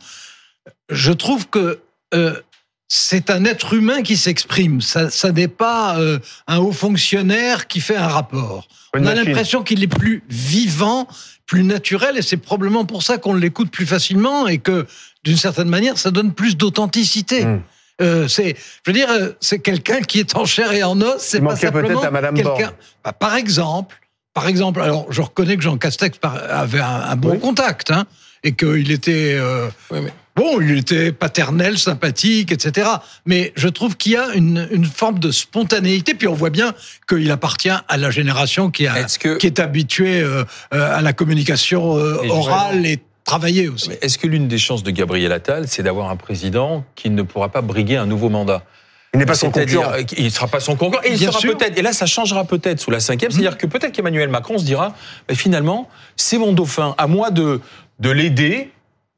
je trouve que euh, c'est un être humain qui s'exprime. Ça, ça n'est pas euh, un haut fonctionnaire qui fait un rapport. Une On a l'impression qu'il est plus vivant, plus naturel, et c'est probablement pour ça qu'on l'écoute plus facilement et que, d'une certaine manière, ça donne plus d'authenticité. Hmm. Euh, c'est, je veux dire, c'est quelqu'un qui est en chair et en os. C'est pas simplement peut-être à Madame quelqu'un. Borne. Bah, par exemple, par exemple, alors je reconnais que Jean Castex avait un, un bon contact, hein, et qu'il était euh, bon, il était paternel, sympathique, etc. Mais je trouve qu'il y a une, une forme de spontanéité, puis on voit bien qu'il appartient à la génération qui, a, qui est habituée euh, euh, à la communication euh, Et orale et travaillée aussi. Est-ce que l'une des chances de Gabriel Attal, c'est d'avoir un président qui ne pourra pas briguer un nouveau mandat? Il n'est pas son C'est-à-dire, concurrent. euh, Il ne sera pas son concurrent. Et il sera. Mmh. peut-être. Et là, ça changera peut-être sous la cinquième. C'est-à-dire que peut-être qu'Emmanuel Macron se dira, bah, finalement, c'est mon dauphin. À moi de de l'aider.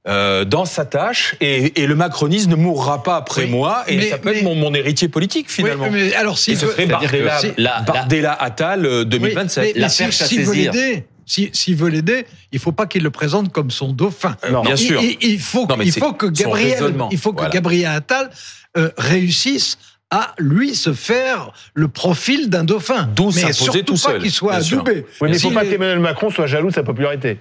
euh, dans sa tâche et, et le macronisme ne mourra pas après Oui, moi et mais- ça peut être mon, mon héritier politique finalement. Oui, mais alors, s'il et ce veut- serait Bardella, si- la- Bardella Attal euh, 2027. Oui, mais, mais si- s'il veut l'aider, si- s'il veut l'aider, il faut pas qu'il le présente comme son dauphin. Non. Bien Il- sûr. Il, il faut, Non, mais il faut que Gabriel, il faut que Voilà. Gabriel Attal euh, réussisse à lui se faire le profil d'un dauphin. D'où mais surtout tout pas seul, qu'il soit adoubé. Oui, mais il ne faut pas qu'Emmanuel Macron soit jaloux de sa popularité.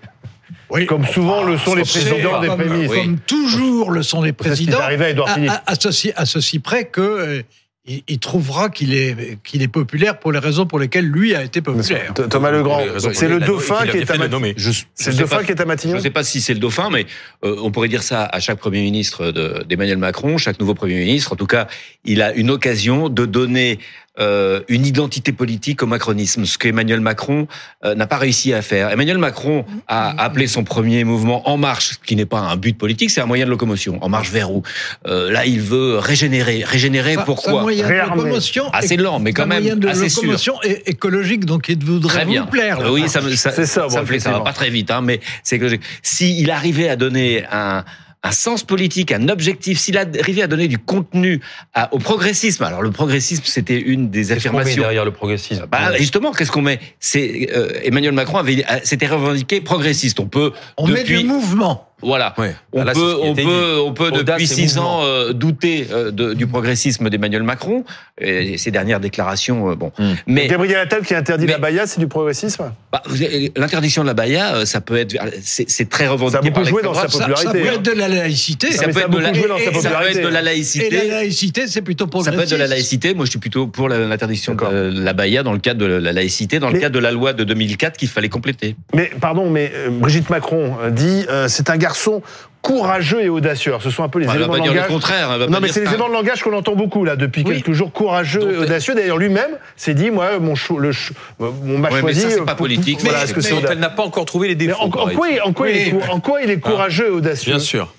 Oui. Comme souvent le sont les présidents des comme, comme toujours le sont les C'est ce qui est présidents. arrivé à Édouard Philippe. à, à ceci, à ceci près que euh, il, il trouvera qu'il est, qu'il est populaire pour les raisons pour lesquelles lui a été populaire. Th- Thomas Legrand, c'est le dauphin qui est à Matignon. C'est le sais dauphin pas- qui est à Matignon Je ne sais pas si c'est le dauphin, mais euh, on pourrait dire ça à chaque Premier ministre de- d'Emmanuel Macron, chaque nouveau Premier ministre. En tout cas, il a une occasion de donner euh, une identité politique au macronisme, ce qu'Emmanuel Macron euh, n'a pas réussi à faire. Emmanuel Macron a appelé son premier mouvement En Marche, ce qui n'est pas un but politique, c'est un moyen de locomotion. En marche vers où? Euh, Là, il veut régénérer. Régénérer Ça- c'est pourquoi? un moyen de locomotion Assez et- lent, mais c'est quand un même moyen de assez sûr. locomotion écologique, donc il voudrait Très bien. vous plaire. là. Oui, ça, me- ça, ça, ça, bon, me plaît, ça va pas très vite, hein, mais c'est que s'il arrivait à donner un un sens politique, un objectif, s'il arrivait à donner du contenu à- au progressisme. Alors le progressisme, c'était une des Qu'est-ce qu'on met affirmations. derrière le progressisme Bah, justement, qu'est-ce qu'on met? C'est euh, Emmanuel Macron avait euh, s'était revendiqué progressiste. On peut On met du mouvement. Voilà. On Là, peut, on peut, on peut Audace depuis six mouvement. ans euh, douter euh, de- du progressisme d'Emmanuel Macron. Et ces dernières déclarations, euh, bon. Hmm. Mais Gabriel Attal qui interdit Mais- la baïa, c'est du progressisme? Bah, vous avez- l'interdiction de la baïa, ça peut être, c'est très revendiqué Ça par joué l'extrême dans sa droite. Ça, ça popularité, peut hein. être de la laïcité. Ça peut ça être de la, sa et ça peut popularité. être de la Et la laïcité. laïcité, c'est plutôt Ça progressiste. peut être de la laïcité. Moi, je suis plutôt pour l'interdiction de la baïa dans le cadre de la laïcité, dans le cadre de la loi de 2004 qu'il fallait compléter. Mais pardon, mais euh, Brigitte Macron dit euh, c'est un garçon courageux et audacieux. Alors, Ce sont un peu les Bah, éléments de dire le langage. contraire, elle va non, pas mais c'est les éléments de langage qu'on entend beaucoup là depuis Oui. quelques jours. Courageux Donc, et audacieux. D'ailleurs, lui-même s'est dit moi, mon cho- le ch- on m'a Ouais, mais ça, c'est euh, pas politique, Voilà, mais- ce que c'est dont audacieux. elle n'a pas encore trouvé les Mais défauts. en, en quoi, il- en, quoi il est, en quoi il est courageux et audacieux Bien sûr.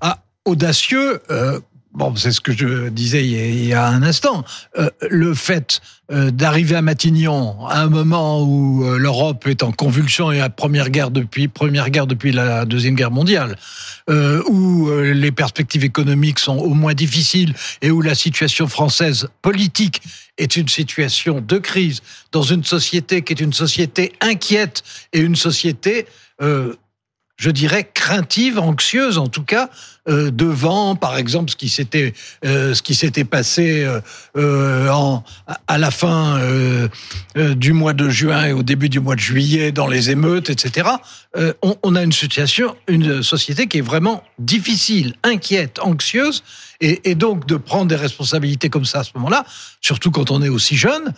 Ah, audacieux, euh, bon, c'est ce que je disais il y a, un instant. Euh, le fait euh, d'arriver à Matignon à un moment où euh, l'Europe est en convulsion et à première guerre depuis première guerre depuis la deuxième guerre mondiale, où les perspectives économiques sont au moins difficiles et où la situation française politique est une situation de crise dans une société qui est une société inquiète et une société je dirais, craintive, anxieuse en tout cas. Euh, devant, par exemple, ce qui s'était euh, ce qui s'était passé euh, à la fin du mois de juin et au début du mois de juillet dans les émeutes, etc. On, a une situation, une société qui est vraiment difficile, inquiète, anxieuse, et, et donc de prendre des responsabilités comme ça à ce moment-là, surtout quand on est aussi jeune,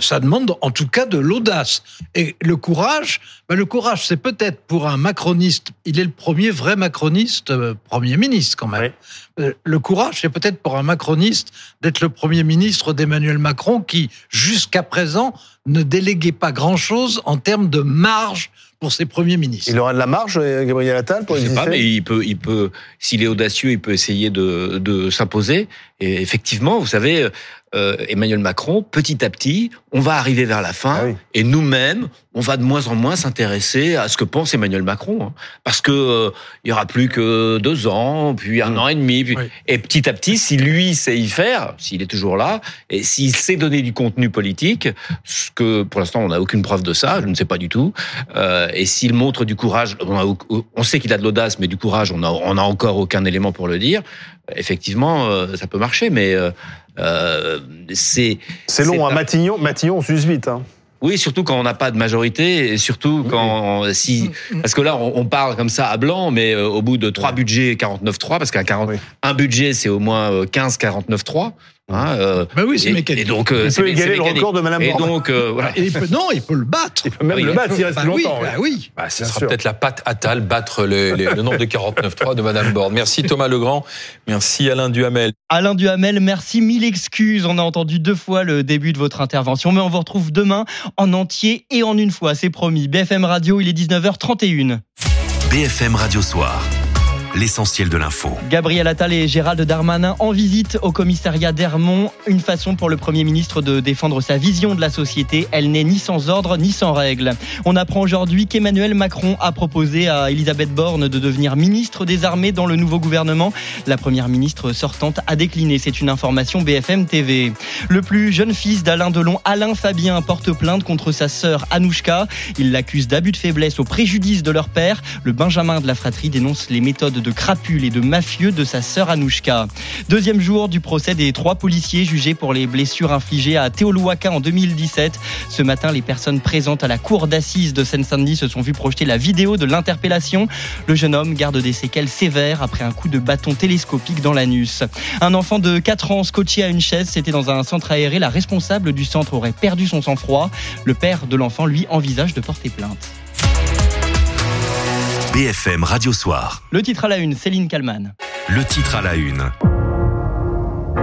ça demande en tout cas de l'audace et le courage. Ben, le courage, c'est peut-être pour un macroniste, il est le premier vrai macroniste premier ministre quand même. Euh, le courage, c'est peut-être pour un macroniste d'être le Premier ministre d'Emmanuel Macron qui, jusqu'à présent, ne déléguait pas grand-chose en termes de marge pour ses premiers ministres. Il aura de la marge, euh, Gabriel Attal, pour Je sais pas, mais il peut, il peut, s'il est audacieux, il peut essayer de, de s'imposer. Et effectivement, vous savez, euh, Emmanuel Macron, petit à petit, on va arriver vers la fin, ah et nous-mêmes, on va de moins en moins s'intéresser à ce que pense Emmanuel Macron, hein. parce que euh, il y aura plus que deux ans, puis un an et demi, et petit à petit, si lui sait y faire, s'il est toujours là, et s'il sait donner du contenu politique, ce que pour l'instant on n'a aucune preuve de ça, je ne sais pas du tout, euh, et s'il montre du courage, on, sait qu'il a de l'audace, mais du courage, on a, on a encore aucun élément pour le dire. Effectivement, euh, ça peut marcher, mais euh, c'est c'est long. Hein. Matignon, Matignon, on s'use vite. Hein. Oui, surtout quand on n'a pas de majorité et surtout quand si mm, mm. parce que là on, parle comme ça à blanc, mais euh, au bout de trois budgets 49-3 parce qu'un 40 un budget c'est au moins 15 49-3. Hein, euh, bah oui, c'est mécanique. Et donc, euh, il peut égaler le record de Madame Et donc, euh, voilà. il peut, non, il peut le battre. Il peut même le battre s'il reste bah longtemps. Oui, bah oui. Bah, ce sera peut-être la patte Attal, battre le, le, nombre de 49.3 de Madame Borne. Merci Thomas Legrand. Merci Alain Duhamel. Alain Duhamel, merci mille excuses. On a entendu deux fois le début de votre intervention, mais on vous retrouve demain en entier et en une fois, c'est promis. BFM Radio, il est 19h31. BFM Radio Soir l'essentiel de l'info. Gabriel Attal et Gérald Darmanin en visite au commissariat d'Hermont. Une façon pour le Premier ministre de défendre sa vision de la société. Elle n'est ni sans ordre ni sans règles. On apprend aujourd'hui qu'Emmanuel Macron a proposé à Elisabeth Borne de devenir ministre des Armées dans le nouveau gouvernement. La Première ministre sortante a décliné. C'est une information BFM TV. Le plus jeune fils d'Alain Delon, Alain Fabien, porte plainte contre sa sœur Anouchka. Il l'accuse d'abus de faiblesse au préjudice de leur père. Le Benjamin de la fratrie dénonce les méthodes de crapules et de mafieux de sa sœur Anouchka. Deuxième jour du procès des trois policiers jugés pour les blessures infligées à Théoluaka en 2017. Ce matin, les personnes présentes à la cour d'assises de Seine-Saint-Denis se sont vues projeter la vidéo de l'interpellation. Le jeune homme garde des séquelles sévères après un coup de bâton télescopique dans l'anus. Un enfant de 4 ans scotché à une chaise, c'était dans un centre aéré. La responsable du centre aurait perdu son sang-froid. Le père de l'enfant, lui, envisage de porter plainte. BFM Radio Soir. Le titre à la une, Céline Kalman. Le titre à la une.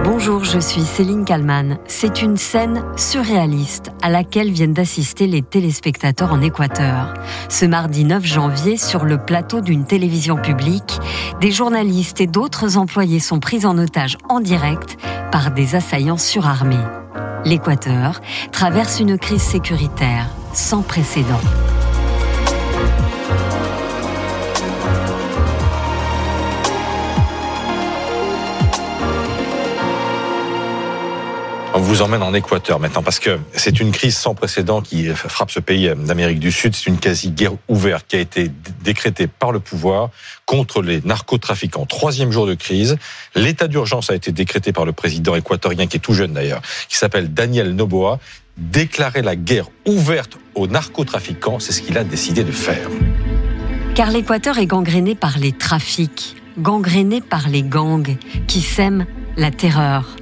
Bonjour, je suis Céline Kalman. C'est une scène surréaliste à laquelle viennent d'assister les téléspectateurs en Équateur. Ce mardi 9 janvier, sur le plateau d'une télévision publique, des journalistes et d'autres employés sont pris en otage en direct par des assaillants surarmés. L'Équateur traverse une crise sécuritaire sans précédent. On vous emmène en Équateur maintenant parce que c'est une crise sans précédent qui frappe ce pays d'Amérique du Sud. C'est une quasi-guerre ouverte qui a été décrétée par le pouvoir contre les narcotrafiquants. Troisième jour de crise. L'état d'urgence a été décrété par le président équatorien, qui est tout jeune d'ailleurs, qui s'appelle Daniel Noboa. Déclarer la guerre ouverte aux narcotrafiquants, c'est ce qu'il a décidé de faire. Car l'Équateur est gangréné par les trafics, gangréné par les gangs qui sèment la terreur.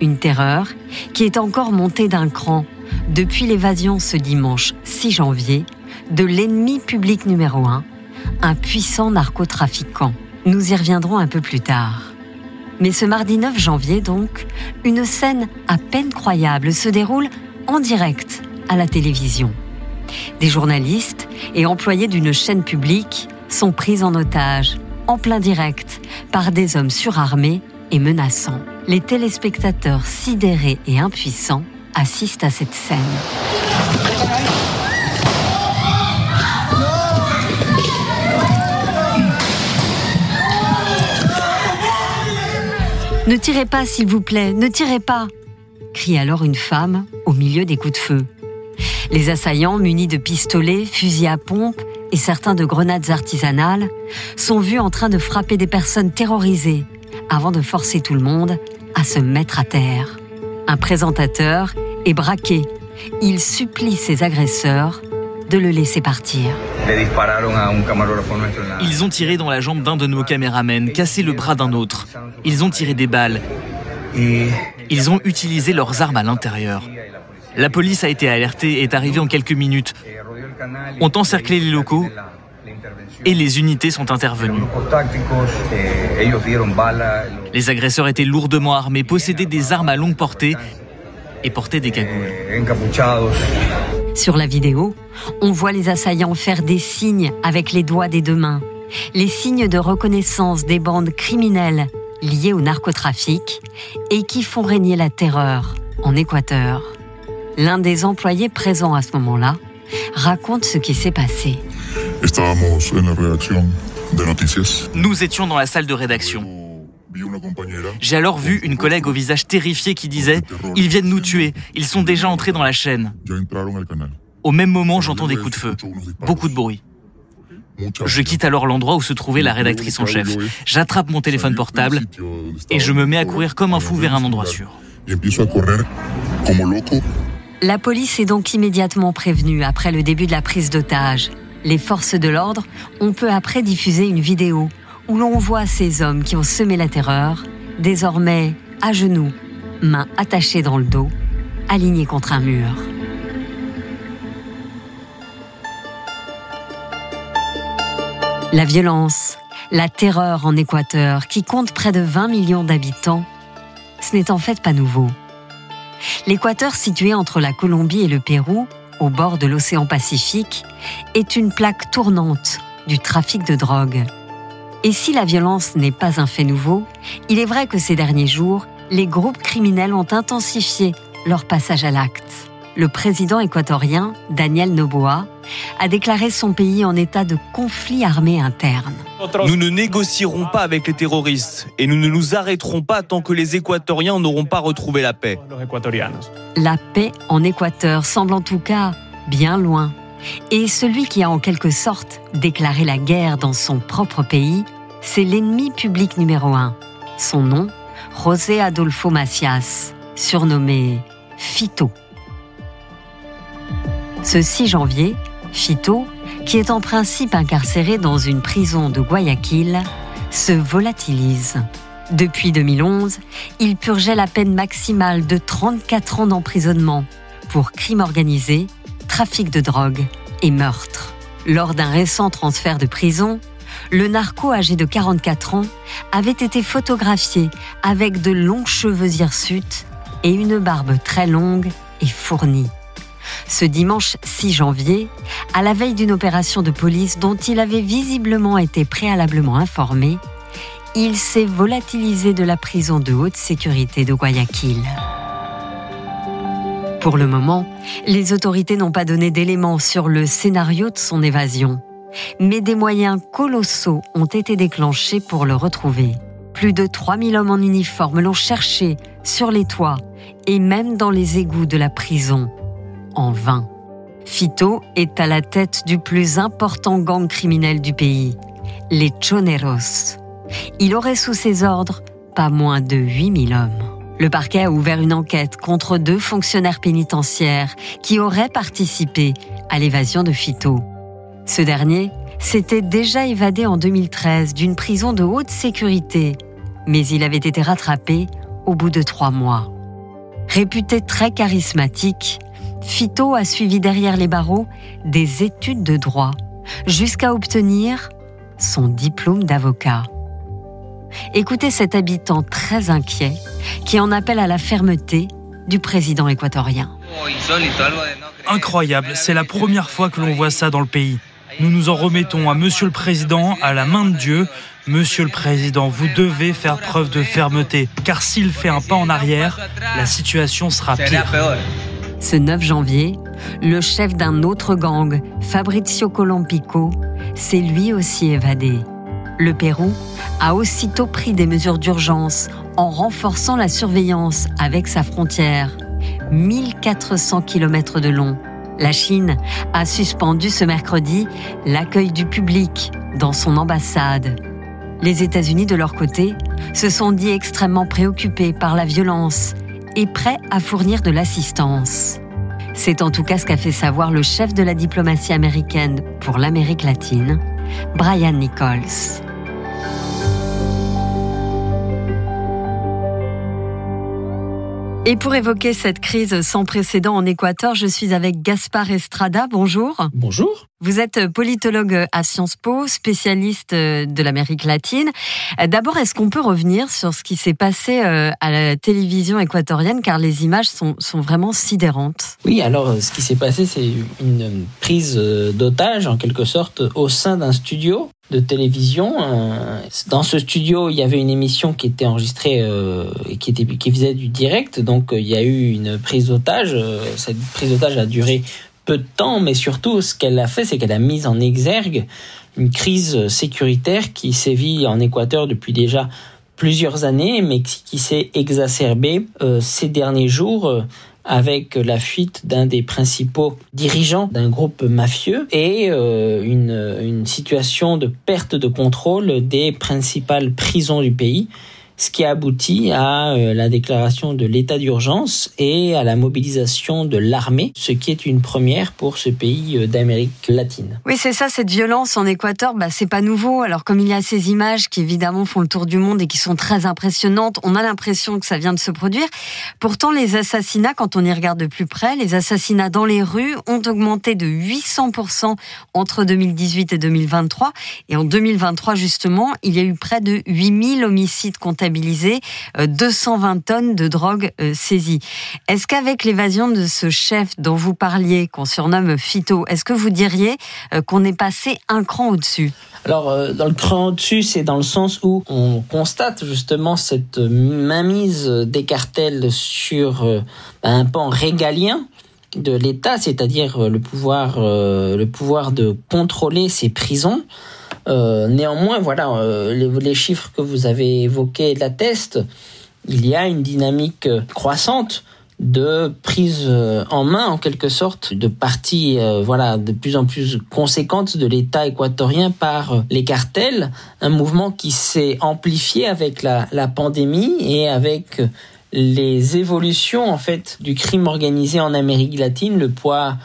Une terreur qui est encore montée d'un cran depuis l'évasion ce dimanche 6 janvier de l'ennemi public numéro 1, un puissant narcotrafiquant. Nous y reviendrons un peu plus tard. Mais ce mardi 9 janvier, donc, une scène à peine croyable se déroule en direct à la télévision. Des journalistes et employés d'une chaîne publique sont pris en otage, en plein direct, par des hommes surarmés et menaçants les téléspectateurs sidérés et impuissants assistent à cette scène. Ne tirez pas, s'il vous plaît, ne tirez pas crie alors une femme au milieu des coups de feu. Les assaillants, munis de pistolets, fusils à pompe, et certains de grenades artisanales sont vus en train de frapper des personnes terrorisées avant de forcer tout le monde à se mettre à terre. Un présentateur est braqué. Il supplie ses agresseurs de le laisser partir. Ils ont tiré dans la jambe d'un de nos caméramens, cassé le bras d'un autre. Ils ont tiré des balles. Ils ont utilisé leurs armes à l'intérieur. La police a été alertée et est arrivée en quelques minutes. Ont encerclé les locaux et les unités sont intervenues. Les agresseurs étaient lourdement armés, possédaient des armes à longue portée et portaient des cagoules. Sur la vidéo, on voit les assaillants faire des signes avec les doigts des deux mains, les signes de reconnaissance des bandes criminelles liées au narcotrafic et qui font régner la terreur en Équateur. L'un des employés présents à ce moment-là raconte ce qui s'est passé. Nous étions dans la salle de rédaction. J'ai alors vu une collègue au visage terrifié qui disait ⁇ Ils viennent nous tuer, ils sont déjà entrés dans la chaîne ⁇ Au même moment, j'entends des coups de feu, beaucoup de bruit. Je quitte alors l'endroit où se trouvait la rédactrice en chef. J'attrape mon téléphone portable et je me mets à courir comme un fou vers un endroit sûr. La police est donc immédiatement prévenue après le début de la prise d'otage. Les forces de l'ordre ont peu après diffusé une vidéo où l'on voit ces hommes qui ont semé la terreur, désormais à genoux, mains attachées dans le dos, alignés contre un mur. La violence, la terreur en Équateur, qui compte près de 20 millions d'habitants, ce n'est en fait pas nouveau. L'Équateur, situé entre la Colombie et le Pérou, au bord de l'océan Pacifique, est une plaque tournante du trafic de drogue. Et si la violence n'est pas un fait nouveau, il est vrai que ces derniers jours, les groupes criminels ont intensifié leur passage à l'acte. Le président équatorien, Daniel Noboa, a déclaré son pays en état de conflit armé interne. Nous ne négocierons pas avec les terroristes et nous ne nous arrêterons pas tant que les Équatoriens n'auront pas retrouvé la paix. La paix en Équateur semble en tout cas bien loin. Et celui qui a en quelque sorte déclaré la guerre dans son propre pays c'est l'ennemi public numéro un. Son nom, José Adolfo Macias, surnommé Fito. Ce 6 janvier, Fito, qui est en principe incarcéré dans une prison de Guayaquil, se volatilise. Depuis 2011, il purgeait la peine maximale de 34 ans d'emprisonnement pour crime organisé, trafic de drogue et meurtre. Lors d'un récent transfert de prison, le narco âgé de 44 ans avait été photographié avec de longs cheveux hirsutes et une barbe très longue et fournie. Ce dimanche 6 janvier, à la veille d'une opération de police dont il avait visiblement été préalablement informé, il s'est volatilisé de la prison de haute sécurité de Guayaquil. Pour le moment, les autorités n'ont pas donné d'éléments sur le scénario de son évasion mais des moyens colossaux ont été déclenchés pour le retrouver. Plus de 3000 hommes en uniforme l'ont cherché sur les toits et même dans les égouts de la prison. En vain. Fito est à la tête du plus important gang criminel du pays, les Choneros. Il aurait sous ses ordres pas moins de 8000 hommes. Le parquet a ouvert une enquête contre deux fonctionnaires pénitentiaires qui auraient participé à l'évasion de Fito. Ce dernier s'était déjà évadé en 2013 d'une prison de haute sécurité, mais il avait été rattrapé au bout de trois mois. Réputé très charismatique, Fito a suivi derrière les barreaux des études de droit jusqu'à obtenir son diplôme d'avocat. Écoutez cet habitant très inquiet qui en appelle à la fermeté du président équatorien. Incroyable, c'est la première fois que l'on voit ça dans le pays. Nous nous en remettons à Monsieur le Président, à la main de Dieu. Monsieur le Président, vous devez faire preuve de fermeté, car s'il fait un pas en arrière, la situation sera pire. Ce 9 janvier, le chef d'un autre gang, Fabrizio Colompico, s'est lui aussi évadé. Le Pérou a aussitôt pris des mesures d'urgence en renforçant la surveillance avec sa frontière. 1400 km de long La Chine a suspendu ce mercredi l'accueil du public dans son ambassade. Les États-Unis, de leur côté, se sont dit extrêmement préoccupés par la violence et prêts à fournir de l'assistance. C'est en tout cas ce qu'a fait savoir le chef de la diplomatie américaine pour l'Amérique latine, Brian Nichols. Et pour évoquer cette crise sans précédent en Équateur, je suis avec Gaspard Estrada. Bonjour. Bonjour. Vous êtes politologue à Sciences Po, spécialiste de l'Amérique latine. D'abord, est-ce qu'on peut revenir sur ce qui s'est passé euh, à la télévision équatorienne, car les images sont, vraiment sidérantes? Oui, alors ce qui s'est passé, c'est une prise euh, d'otage, en quelque sorte, au sein d'un studio de télévision. Euh, dans ce studio, il y avait une émission qui était enregistrée et qui faisait du direct. Donc, il y a eu une prise d'otage. Cette prise d'otage a duré peu de temps, mais surtout, ce qu'elle a fait, c'est qu'elle a mis en exergue une crise sécuritaire qui sévit en Équateur depuis déjà plusieurs années, mais qui s'est exacerbée euh, ces derniers jours euh, avec la fuite d'un des principaux dirigeants d'un groupe mafieux et euh, une, une situation de perte de contrôle des principales prisons du pays ce qui a abouti à euh, la déclaration de l'état d'urgence et à la mobilisation de l'armée, ce qui est une première pour ce pays euh, d'Amérique latine. Oui, c'est ça, cette violence en Équateur, bah, c'est pas nouveau. Alors comme il y a ces images qui évidemment font le tour du monde et qui sont très impressionnantes, on a l'impression que ça vient de se produire. Pourtant, les assassinats, quand on y regarde de plus près, les assassinats dans les rues ont augmenté de 800% entre 2018 et 2023. Et en 2023, justement, il y a eu près de 8000 homicides comptabilisés 220 euh, tonnes de drogue euh, saisies. Est-ce qu'avec l'évasion de ce chef dont vous parliez, qu'on surnomme Fito, est-ce que vous diriez euh, qu'on est passé un cran au-dessus? Alors, dans le cran au-dessus, c'est dans le sens où on constate justement cette mainmise des cartels sur un pan régalien de l'État, c'est-à-dire le pouvoir, le pouvoir de contrôler ces prisons. Euh, néanmoins, voilà, euh, les, chiffres que vous avez évoqués l'attestent. Il y a une dynamique croissante de prise euh, en main en quelque sorte de parties voilà de plus en plus conséquentes de l'État équatorien par les cartels un mouvement qui s'est amplifié avec la, la pandémie et avec les évolutions en fait du crime organisé en Amérique latine le poids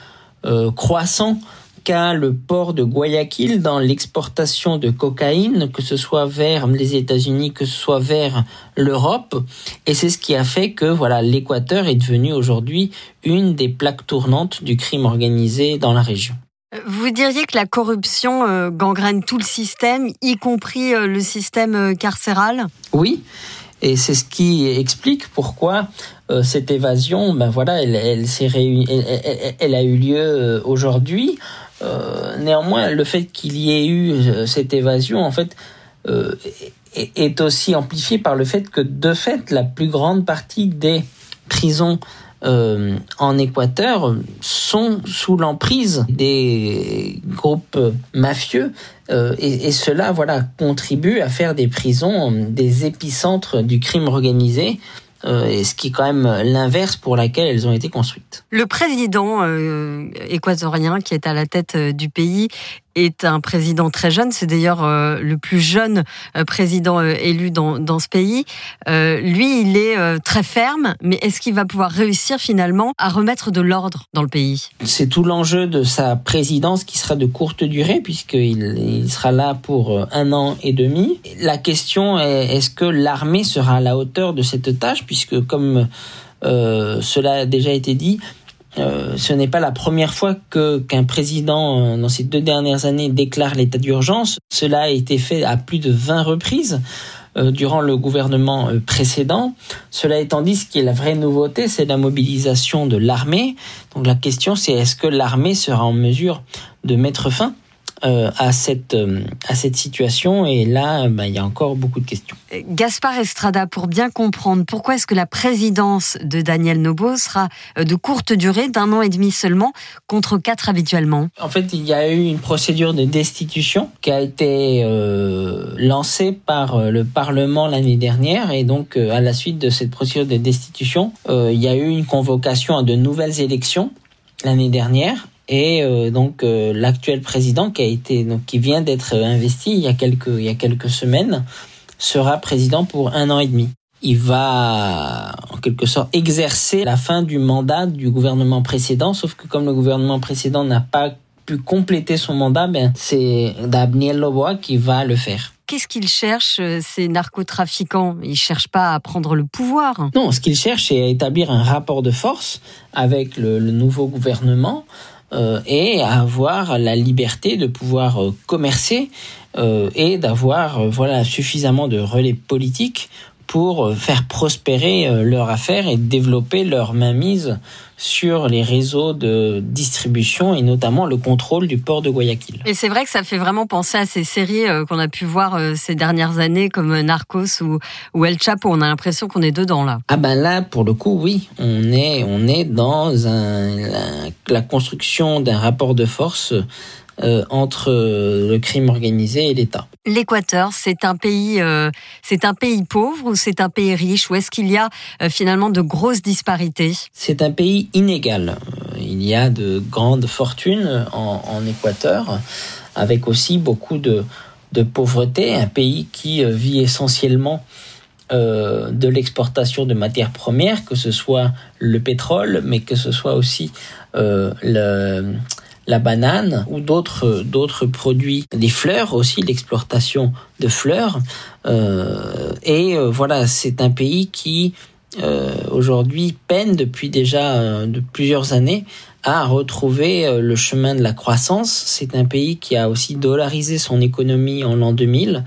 croissant qu'a le port de Guayaquil dans l'exportation de cocaïne, que ce soit vers les États-Unis, que ce soit vers l'Europe. Et c'est ce qui a fait que voilà, l'Équateur est devenu aujourd'hui une des plaques tournantes du crime organisé dans la région. Vous diriez que la corruption euh, gangrène tout le système, y compris euh, le système euh, carcéral? Oui. Et c'est ce qui explique pourquoi cette évasion, ben voilà, elle, elle, elle, elle a eu lieu aujourd'hui. Euh, néanmoins, le fait qu'il y ait eu euh, cette évasion, en fait, euh, est aussi amplifié par le fait que, de fait, la plus grande partie des prisons en Équateur sont sous l'emprise des groupes mafieux et, et, cela voilà contribue à faire des prisons des épicentres du crime organisé et ce qui est quand même l'inverse pour laquelle elles ont été construites. Le président euh, équatorien qui est à la tête euh, du pays est un président très jeune. C'est d'ailleurs euh, le plus jeune euh, président euh, élu dans, dans ce pays. lui, il est très ferme, mais est-ce qu'il va pouvoir réussir finalement à remettre de l'ordre dans le pays? C'est tout l'enjeu de sa présidence qui sera de courte durée, puisqu'il il sera là pour un an et demi. La question est, est-ce que l'armée sera à la hauteur de cette tâche, puisque comme cela a déjà été dit, euh, ce n'est pas la première fois que qu'un président euh, dans ces deux dernières années déclare l'état d'urgence. Cela a été fait à plus de 20 reprises euh, durant le gouvernement précédent. Cela étant dit, ce qui est la vraie nouveauté, c'est la mobilisation de l'armée. Donc la question, c'est est-ce que l'armée sera en mesure de mettre fin euh, à, cette, euh, à cette situation. Et là, bah, il y a encore beaucoup de questions. Gaspard Estrada, pour bien comprendre, pourquoi est-ce que la présidence de Daniel Nobo sera euh, de courte durée, d'un an et demi seulement, contre quatre habituellement? En fait, il y a eu une procédure de destitution qui a été lancée par le Parlement l'année dernière. Et donc, à la suite de cette procédure de destitution, il y a eu une convocation à de nouvelles élections l'année dernière. Et donc l'actuel président qui a été donc qui vient d'être investi il y a quelques il y a quelques semaines sera président pour un an et demi. Il va en quelque sorte exercer la fin du mandat du gouvernement précédent, sauf que comme le gouvernement précédent n'a pas pu compléter son mandat, ben c'est Daniel Lobois qui va le faire. Qu'est-ce qu'ils cherchent, euh, ces narcotrafiquants? Ils cherchent pas à prendre le pouvoir. Non, ce qu'ils cherchent, c'est à établir un rapport de force avec le, nouveau gouvernement euh, et à avoir la liberté de pouvoir euh, commercer euh, et d'avoir euh, voilà suffisamment de relais politiques pour euh, faire prospérer leur affaire et développer leur mainmise sur les réseaux de distribution et notamment le contrôle du port de Guayaquil. Et c'est vrai que ça fait vraiment penser à ces séries qu'on a pu voir ces dernières années comme Narcos ou, ou El Chapo. On a l'impression qu'on est dedans là. Ah ben là, pour le coup, oui, on est on est dans un, la construction d'un rapport de force euh, entre euh, le crime organisé et l'État. L'Équateur, c'est un pays, euh, c'est un pays pauvre ou c'est un pays riche ou est-ce qu'il y a finalement de grosses disparités? C'est un pays inégal. Il y a de grandes fortunes en, en Équateur, avec aussi beaucoup de, de pauvreté. Un pays qui vit essentiellement de l'exportation de matières premières, que ce soit le pétrole, mais que ce soit aussi le, la banane ou d'autres produits, des fleurs aussi, l'exploitation de fleurs. Euh, et euh, voilà, c'est un pays qui euh, aujourd'hui peine depuis déjà plusieurs années à retrouver le chemin de la croissance. C'est un pays qui a aussi dollarisé son économie en l'an 2000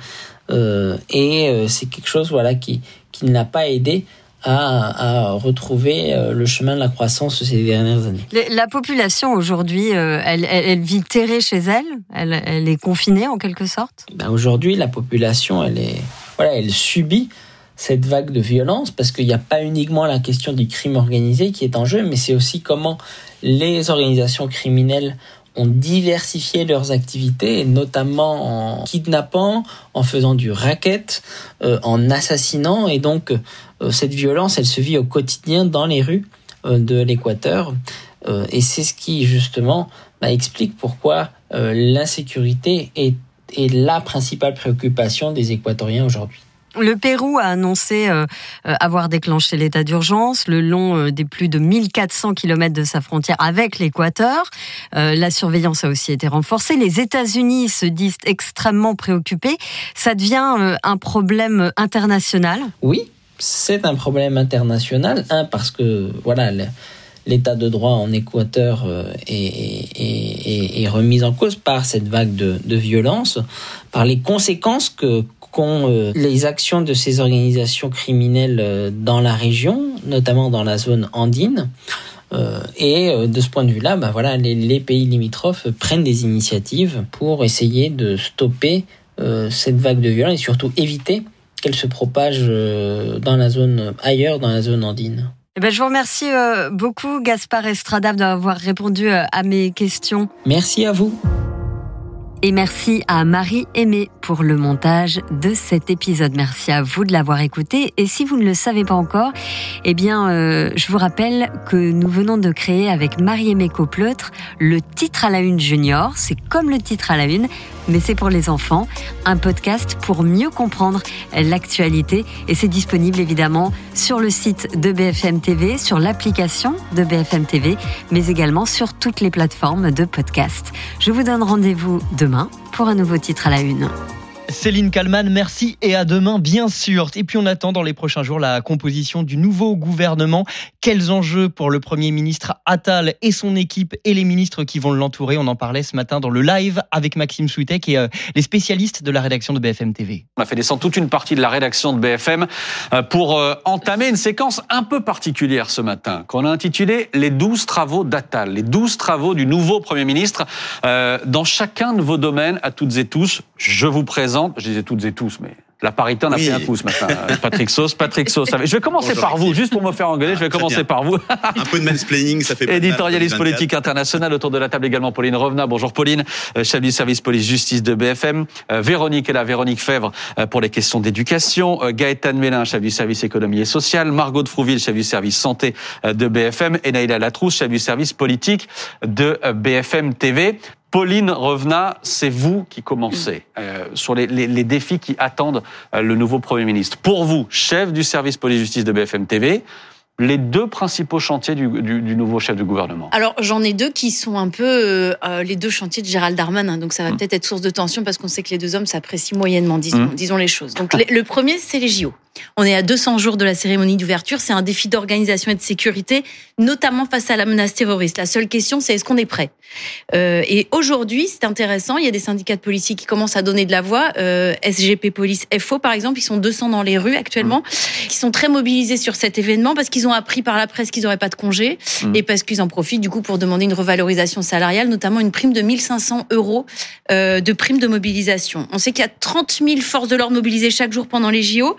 et c'est quelque chose voilà qui qui ne l'a pas aidé à, retrouver euh, le chemin de la croissance ces dernières années. La population aujourd'hui, euh, elle, vit terrée chez elle, elle, est confinée en quelque sorte? Ben Aujourd'hui, la population, elle, est, voilà, elle subit cette vague de violence parce qu'il n'y a pas uniquement la question du crime organisé qui est en jeu, mais c'est aussi comment les organisations criminelles ont diversifié leurs activités, notamment en kidnappant, en faisant du racket, euh, en assassinant, et donc euh, cette violence, elle se vit au quotidien dans les rues euh, de l'Équateur. Euh, et c'est ce qui, justement, bah, explique pourquoi l'insécurité est, est la principale préoccupation des Équatoriens aujourd'hui. Le Pérou a annoncé avoir déclenché l'état d'urgence le long des plus de 1400 km de sa frontière avec l'Équateur. la surveillance a aussi été renforcée. Les États-Unis se disent extrêmement préoccupés. Ça devient un problème international Oui, c'est un problème international. Un, parce que voilà, l'état de droit en Équateur euh, est, remis en cause par cette vague de, violence, par les conséquences que qu'ont euh, les actions de ces organisations criminelles euh, dans la région, notamment dans la zone andine. et de ce point de vue-là, bah voilà, les, pays limitrophes prennent des initiatives pour essayer de stopper cette vague de violence et surtout éviter qu'elle se propage euh, dans la zone ailleurs, dans la zone andine. Eh ben, je vous remercie euh, beaucoup, Gaspard Estrada, d'avoir répondu euh, à mes questions. Merci à vous. Et merci à Marie Aimée pour le montage de cet épisode. Merci à vous de l'avoir écouté. Et si vous ne le savez pas encore, eh bien, euh, je vous rappelle que nous venons de créer avec Marie Aimée Copleutre le titre à la une junior. C'est comme le titre à la une, mais c'est pour les enfants. Un podcast pour mieux comprendre l'actualité. Et c'est disponible évidemment sur le site de BFM TV, sur l'application de BFM TV, mais également sur toutes les plateformes de podcast. Je vous donne rendez-vous demain pour un nouveau titre à la une. Céline Kalman, merci et à demain, bien sûr. Et puis on attend dans les prochains jours la composition du nouveau gouvernement. Quels enjeux pour le Premier ministre Attal et son équipe et les ministres qui vont l'entourer? On en parlait ce matin dans le live avec Maxime Souitek et euh, les spécialistes de la rédaction de BFM TV. On a fait descendre toute une partie de la rédaction de BFM euh, pour euh, entamer une séquence un peu particulière ce matin, qu'on a intitulée Les 12 travaux d'Attal, les 12 travaux du nouveau Premier ministre dans chacun de vos domaines à toutes et tous. Je vous présente je disais toutes et tous, mais La parité en a pris un coup ce matin. Patrick Sauce, Patrick Sauce. Je vais commencer par vous, juste pour me faire engueuler, je vais commencer par vous. un peu de mansplaining, ça fait Éditorialiste politique international autour de la table également Pauline Revenat. Bonjour Pauline, euh, chef du service police-justice de BFM. Euh, Véronique est là, Véronique Fèvre euh, pour les questions d'éducation. Gaëtan Mélin, chef du service économie et social. Margot de Frouville, chef du service santé de BFM. Et Naïla Latrousse, chef du service politique de BFM TV. Pauline Revenat, c'est vous qui commencez euh, sur les, défis qui attendent euh, le nouveau Premier ministre. Pour vous, chef du service police-justice de BFM TV, les deux principaux chantiers du, du, du, nouveau chef de gouvernement Alors j'en ai deux qui sont un peu euh, euh les deux chantiers de Gérald Darmanin, donc ça va mmh. peut-être être source de tension parce qu'on sait que les deux hommes s'apprécient moyennement, disons, mmh. disons les choses. Donc le, le premier, c'est les JO. On est à 200 jours de la cérémonie d'ouverture. C'est un défi d'organisation et de sécurité, notamment face à la menace terroriste. La seule question, c'est est-ce qu'on est prêt? Euh, Et aujourd'hui, c'est intéressant. Il y a des syndicats de policiers qui commencent à donner de la voix. Euh, SGP Police FO, par exemple, ils sont 200 dans les rues actuellement, mmh. qui sont très mobilisés sur cet événement parce qu'ils ont appris par la presse qu'ils n'auraient pas de congé mmh. et parce qu'ils en profitent du coup pour demander une revalorisation salariale, notamment une prime de 1500 euros euh, de prime de mobilisation. On sait qu'il y a 30 000 forces de l'ordre mobilisées chaque jour pendant les JO.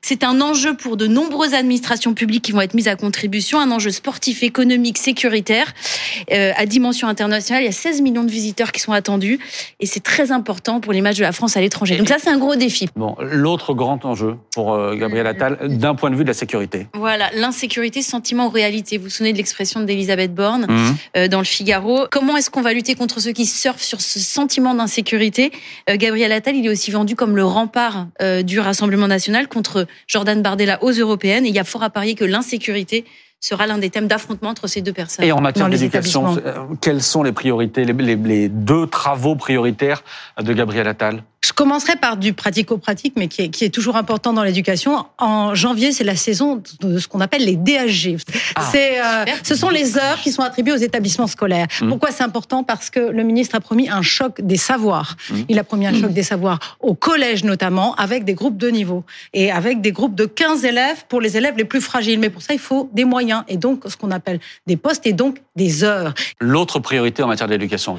C'est un enjeu pour de nombreuses administrations publiques qui vont être mises à contribution, un enjeu sportif, économique, sécuritaire. Euh, à dimension internationale, il y a 16 millions de visiteurs qui sont attendus et c'est très important pour l'image de la France à l'étranger. Donc ça, c'est un gros défi. Bon, l'autre grand enjeu pour euh, Gabriel Attal, d'un point de vue de la sécurité. Voilà, l'insécurité, sentiment ou réalité. Vous vous souvenez de l'expression d'Elisabeth Borne mmh. euh, dans le Figaro. Comment est-ce qu'on va lutter contre ceux qui surfent sur ce sentiment d'insécurité euh, Gabriel Attal, il est aussi vendu comme le rempart euh, du Rassemblement national contre Jordan Bardella aux européennes. Et il y a fort à parier que l'insécurité sera l'un des thèmes d'affrontement entre ces deux personnes. Et en matière d'éducation, euh, quelles sont les priorités, les, les, les, deux travaux prioritaires de Gabriel Attal? Je commencerai par du pratico-pratique, mais qui est, qui est, toujours important dans l'éducation. En janvier, c'est la saison de ce qu'on appelle les DHG. Ah. C'est, euh, ce sont les heures qui sont attribuées aux établissements scolaires. Mmh. Pourquoi c'est important? Parce que le ministre a promis un choc des savoirs. Mmh. Il a promis un choc mmh. des savoirs au collège notamment, avec des groupes de niveau et avec des groupes de 15 élèves pour les élèves les plus fragiles. Mais pour ça, il faut des moyens et donc ce qu'on appelle des postes et donc des heures. L'autre priorité en matière d'éducation,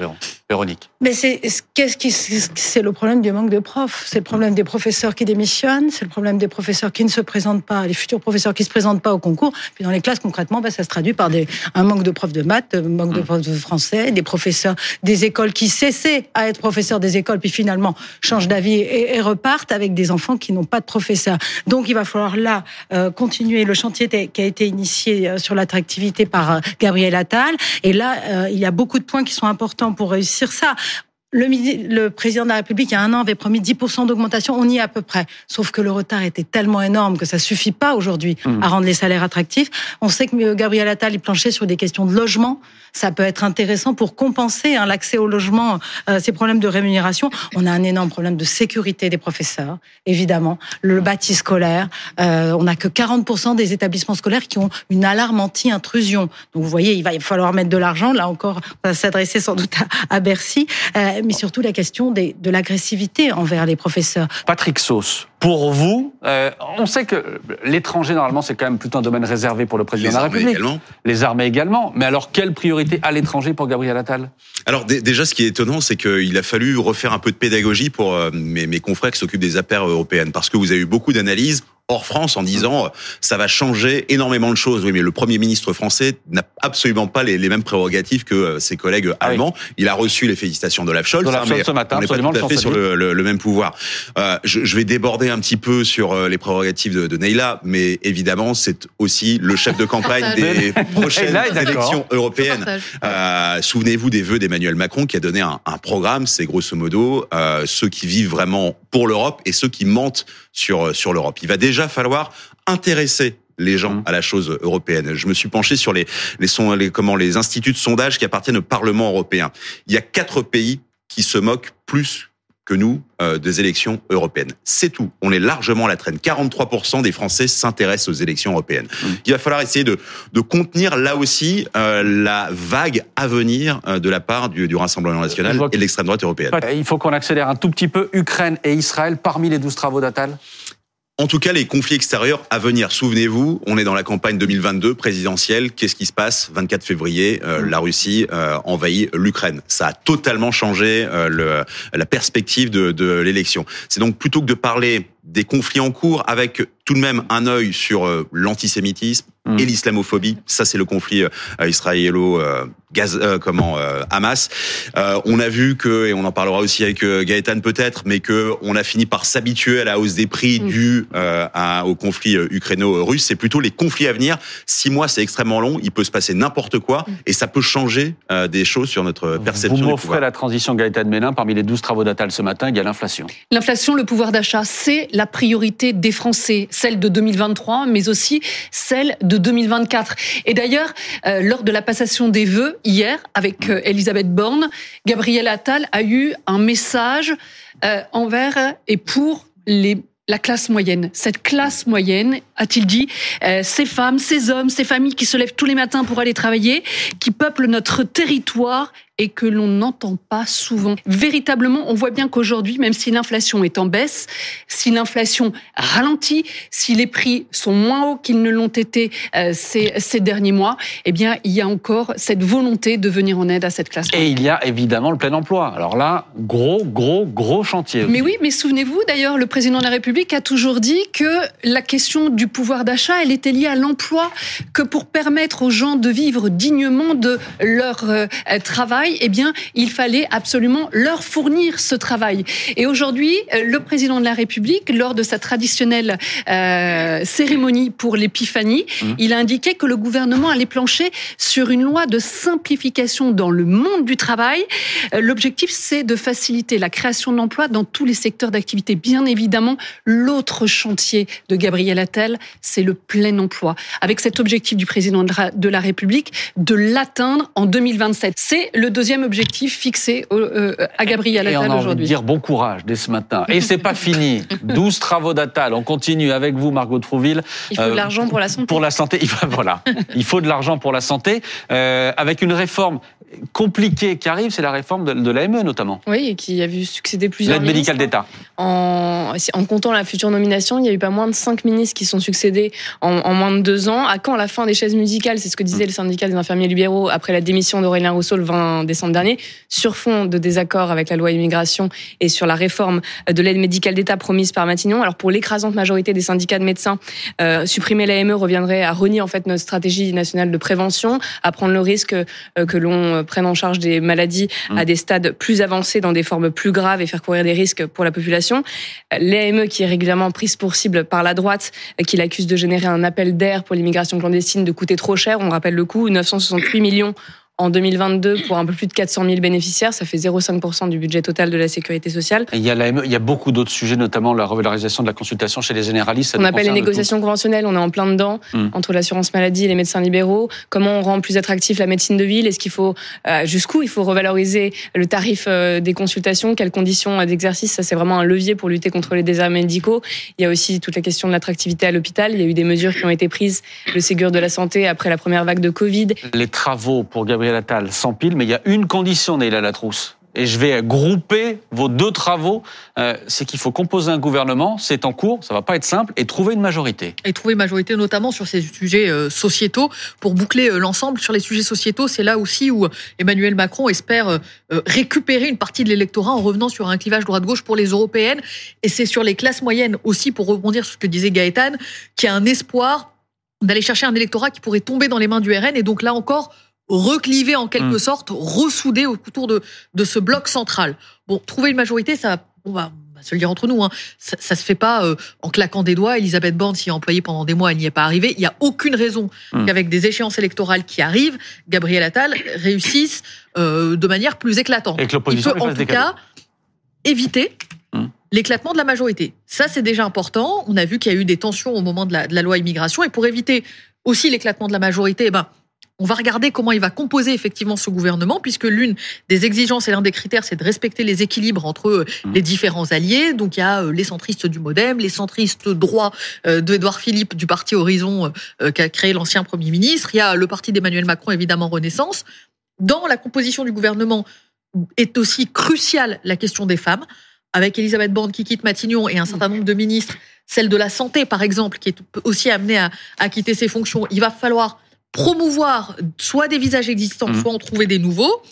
Véronique. Mais c'est qu'est-ce qui c'est le problème du manque de profs. C'est le problème des professeurs qui démissionnent, c'est le problème des professeurs qui ne se présentent pas, les futurs professeurs qui se présentent pas au concours. Puis dans les classes, concrètement, bah, ça se traduit par des, un manque de profs de maths, un manque de mmh. profs de français, des professeurs des écoles qui cessaient à être professeurs des écoles, puis finalement changent d'avis et, et, repartent avec des enfants qui n'ont pas de professeurs. Donc il va falloir là euh, continuer le chantier qui a été initié euh, sur l'attractivité par euh, Gabriel Attal. Et là, euh, il y a beaucoup de points qui sont importants pour réussir ça. Le, le, président de la République, il y a un an, avait promis 10% d'augmentation. On y est à peu près. Sauf que le retard était tellement énorme que ça suffit pas aujourd'hui mmh. à rendre les salaires attractifs. On sait que Gabriel Attal, il planchait sur des questions de logement. Ça peut être intéressant pour compenser hein, l'accès au logement, euh, ces problèmes de rémunération. On a un énorme problème de sécurité des professeurs, évidemment. Le bâti scolaire. Euh, on n'a que 40% des établissements scolaires qui ont une alarme anti-intrusion. Donc vous voyez, il va falloir mettre de l'argent. Là encore, on va s'adresser sans doute à, à Bercy. Euh, mais surtout la question des, de l'agressivité envers les professeurs. Patrick Sauce, pour vous, euh, on sait que l'étranger, normalement, c'est quand même plutôt un domaine réservé pour le président les de la République. Également. Les armées également. Mais alors, quelle priorité à l'étranger pour Gabriel Attal? Alors, déjà, ce qui est étonnant, c'est qu'il a fallu refaire un peu de pédagogie pour euh, mes, mes confrères qui s'occupent des affaires européennes. Parce que vous avez eu beaucoup d'analyses hors France en disant euh, ça va changer énormément de choses. Oui, mais le Premier ministre français n'a absolument pas les, les, mêmes prérogatives que euh, ses collègues ah allemands. Oui. Il a reçu les félicitations d'Olaf Scholz, Olaf Scholz ce matin, on n'est pas tout à fait sur le, le, le, même pouvoir. Euh, je, je, vais déborder un petit peu sur euh, les prérogatives de, de Neila, mais évidemment c'est aussi le chef de campagne des prochaines élections européennes. Euh, Souvenez-vous des vœux d'Emmanuel Macron qui a donné un, un programme, c'est grosso modo ceux qui vivent vraiment pour l'Europe et ceux qui mentent sur sur l'Europe. Il va déjà falloir intéresser les gens mmh. à la chose européenne. Je me suis penché sur les, les, son, les, comment, les instituts de sondage qui appartiennent au Parlement européen. Il y a quatre pays qui se moquent plus que nous euh, des élections européennes. C'est tout. On est largement à la traîne. 43% des Français s'intéressent aux élections européennes. Mmh. Il va falloir essayer de, de contenir là aussi euh, la vague à venir euh, de la part du, du Rassemblement national et de l'extrême droite européenne. Il faut qu'on accélère un tout petit peu Ukraine et Israël parmi les 12 travaux d'Attal en tout cas, les conflits extérieurs à venir. Souvenez-vous, on est dans la campagne 2022 présidentielle. Qu'est-ce qui se passe? 24 février, euh, la Russie euh, envahit l'Ukraine. Ça a totalement changé euh, le, la perspective de, de l'élection. C'est donc plutôt que de parler des conflits en cours avec tout de même un œil sur euh, l'antisémitisme mm. et l'islamophobie. Ça, c'est le conflit euh, israélo euh, Gaz, comment Hamas. on a vu que, et on en parlera aussi avec Gaëtan peut-être, mais que on a fini par s'habituer à la hausse des prix mm. due au conflit ukraino-russe. C'est plutôt les conflits à venir. Six mois, c'est extrêmement long. Il peut se passer n'importe quoi mm. et ça peut changer des choses sur notre perception. Vous m'offrez la transition Gaëtan Mélin. Parmi les 12 travaux d'Atal ce matin, il y a l'inflation. L'inflation, le pouvoir d'achat, c'est la priorité des Français celle de 2023, mais aussi celle de 2024. Et d'ailleurs, euh, lors de la passation des vœux hier avec euh, Elisabeth Borne, Gabriel Attal a eu un message euh, envers et pour la classe moyenne. Cette classe moyenne, a-t-il dit, ces femmes, ces hommes, ces familles qui se lèvent tous les matins pour aller travailler, qui peuplent notre territoire et que l'on n'entend pas souvent. Véritablement, on voit bien qu'aujourd'hui, même si l'inflation est en baisse, si l'inflation ralentit, si les prix sont moins hauts qu'ils ne l'ont été euh, ces, ces, derniers mois, eh bien, il y a encore cette volonté de venir en aide à cette classe. Et il y a évidemment le plein emploi. Alors là, gros, gros, gros chantier. Mais oui, mais souvenez-vous, d'ailleurs, le président de la République a toujours dit que la question du pouvoir d'achat, elle était liée à l'emploi, que pour permettre aux gens de vivre dignement de leur euh, travail, eh bien, il fallait absolument leur fournir ce travail. Et aujourd'hui, euh, le président de la République, lors de sa traditionnelle euh, cérémonie pour l'épiphanie, mmh. il a indiqué que le gouvernement allait plancher sur une loi de simplification dans le monde du travail. Euh, l'objectif, c'est de faciliter la création d'emplois dans tous les secteurs d'activité. Bien évidemment, l'autre chantier de Gabriel Attal, c'est le plein emploi. Avec cet objectif du président de la République de l'atteindre en 2027. C'est le deuxième objectif fixé euh, à Gabriel Attal aujourd'hui. dire bon courage dès ce matin. Et c'est pas fini. 12 travaux d'Attal. On continue avec vous, Margot Trouville. Il faut de euh, l'argent pour la santé. Pour la santé, voilà. Il faut de l'argent pour la santé. Euh, avec une réforme compliquée qui arrive, c'est la réforme de, l'AME notamment. Oui, et qui a vu succéder plusieurs L'aide médicale d'État. En, en, comptant la future nomination, il y a eu pas moins de cinq ministres qui sont succédés en, moins de deux ans. À quand la fin des chaises musicales C'est ce que disait le syndicat des infirmiers libéraux après la démission d'Aurélien Rousseau le 20 décembre dernier, sur fond de désaccord avec la loi immigration et sur la réforme de l'aide médicale d'État promise par Matignon. Alors pour l'écrasante majorité des syndicats de médecins, euh, supprimer l'AME reviendrait à renier en fait notre stratégie nationale de prévention, à prendre le risque euh, que l'on prenne en charge des maladies mmh. à des stades plus avancés, dans des formes plus graves et faire courir des risques pour la population. L'AME qui est régulièrement prise pour cible par la droite, qui l'accuse de générer un appel d'air pour l'immigration clandestine, de coûter trop cher. On rappelle le coût, 968 millions en 2022 pour un peu plus de 400 000 bénéficiaires. Ça fait 0,5% du budget total de la sécurité sociale. il, y a il y a beaucoup d'autres sujets, notamment la revalorisation de la consultation chez les généralistes. on appelle les négociations conventionnelles. On est en plein dedans hmm. entre l'assurance maladie et les médecins libéraux. Comment on rend plus attractif la médecine de ville? Est-ce qu'il faut euh, jusqu'où il faut revaloriser le tarif euh, des consultations? Quelles conditions d'exercice? Ça c'est vraiment un levier pour lutter contre les déserts médicaux. Il y a aussi toute la question de l'attractivité à l'hôpital. Il y a eu des mesures qui ont été prises, le Ségur de la santé après la première vague de Covid. Les travaux pour Gabriel la sans pile, mais il y a une condition, Neila Latrousse. Et je vais grouper vos deux travaux. Euh, c'est qu'il faut composer un gouvernement, c'est en cours, ça va pas être simple, et trouver une majorité. Et trouver une majorité, notamment sur ces sujets euh, sociétaux, pour boucler euh, l'ensemble sur les sujets sociétaux. C'est là aussi où Emmanuel Macron espère récupérer une partie de l'électorat en revenant sur un clivage droite-gauche pour les européennes. Et c'est sur les classes moyennes aussi, pour rebondir sur ce que disait Gaëtan, qui a un espoir d'aller chercher un électorat qui pourrait tomber dans les mains du RN. Et donc là encore, recliver en quelque mm. sorte, ressouder autour de, de ce bloc central. Bon, trouver une majorité, ça, on va, se le dire entre nous, hein, ça, ça se fait pas euh, en claquant des doigts. Elisabeth Borne s'y est employée pendant des mois, elle n'y est pas arrivée. Il n'y a aucune raison mm. qu'avec des échéances électorales qui arrivent, Gabriel Attal réussisse euh, de manière plus éclatante. Et que Il peut en tout cas éviter mm. l'éclatement de la majorité. Ça, c'est déjà important. On a vu qu'il y a eu des tensions au moment de la, de la loi immigration. Et pour éviter aussi l'éclatement de la majorité, eh ben, on va regarder comment il va composer effectivement ce gouvernement, puisque l'une des exigences et l'un des critères, c'est de respecter les équilibres entre euh, mmh. les différents alliés. Donc il y a euh, les centristes du MoDem, les centristes droits euh, d'Edouard Philippe du parti Horizon qu'a créé l'ancien Premier ministre. Il y a le parti d'Emmanuel Macron, évidemment Renaissance. Dans la composition du gouvernement est aussi cruciale la question des femmes, avec Elisabeth Borne qui quitte Matignon et un certain nombre de ministres, celle de la santé par exemple, qui est aussi amenée à, à quitter ses fonctions. Il va falloir promouvoir soit des visages existants, mmh. soit en trouver des nouveaux.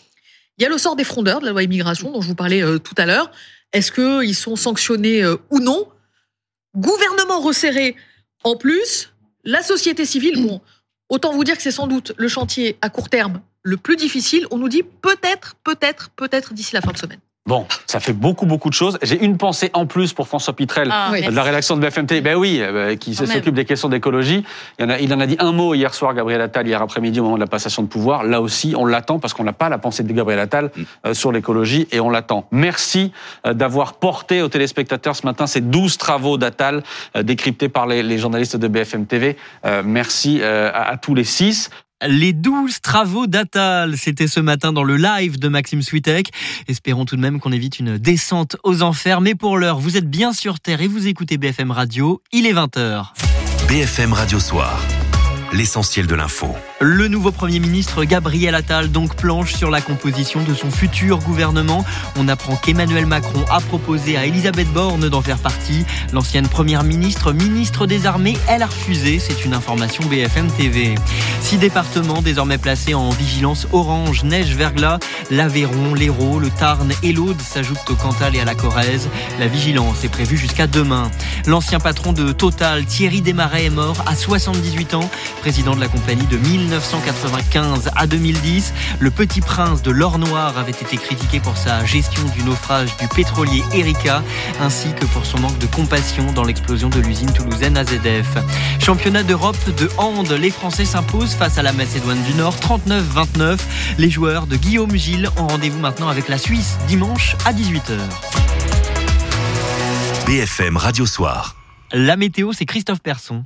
Il y a le sort des frondeurs de la loi immigration dont je vous parlais euh, tout à l'heure. Est-ce qu'ils sont sanctionnés euh, ou non? Gouvernement resserré en plus, la société civile, bon, autant vous dire que c'est sans doute le chantier à court terme le plus difficile. On nous dit peut-être, peut-être, peut-être d'ici la fin de semaine. Bon, ça fait beaucoup, beaucoup de choses. J'ai une pensée en plus pour François Pitrel, Ah, de la rédaction de BFMT. Ben oui, euh, qui Quand s'occupe des questions d'écologie. Il, en a, il en a dit un mot hier soir, Gabriel Attal, hier après-midi, au moment de la passation de pouvoir. Là aussi, on l'attend parce qu'on n'a pas la pensée de Gabriel Attal euh, sur l'écologie et on l'attend. Merci euh, d'avoir porté aux téléspectateurs ce matin ces 12 travaux d'Attal euh, décryptés par les, les journalistes de BFM TV. Euh, merci euh, à, à tous les six. Les 12 travaux d'Attal, c'était ce matin dans le live de Maxime Switek. Espérons tout de même qu'on évite une descente aux enfers. Mais pour l'heure, vous êtes bien sur Terre et vous écoutez BFM Radio. Il est 20h. BFM Radio Soir. L'essentiel de l'info. Le nouveau Premier ministre Gabriel Attal donc planche sur la composition de son futur gouvernement. On apprend qu'Emmanuel Macron a proposé à Elisabeth Borne d'en faire partie. L'ancienne Première ministre, ministre des Armées, elle a refusé. C'est une information BFM TV. Six départements désormais placés en vigilance orange, neige, verglas. L'Aveyron, l'Hérault, le Tarn et l'Aude s'ajoutent au Cantal et à la Corrèze. La vigilance est prévue jusqu'à demain. L'ancien patron de Total, Thierry Desmarais, est mort à 78 ans, président de la compagnie de 1995 à 2010. Le petit prince de l'or noir avait été critiqué pour sa gestion du naufrage du pétrolier Erika, ainsi que pour son manque de compassion dans l'explosion de l'usine toulousaine AZF. Championnat d'Europe de hand, les Français s'imposent face à la Macédoine du Nord 39-29. Les joueurs de Guillaume Gilles ont rendez-vous maintenant avec la Suisse dimanche à 18h. BFM Radio Soir. La météo, c'est Christophe Persson.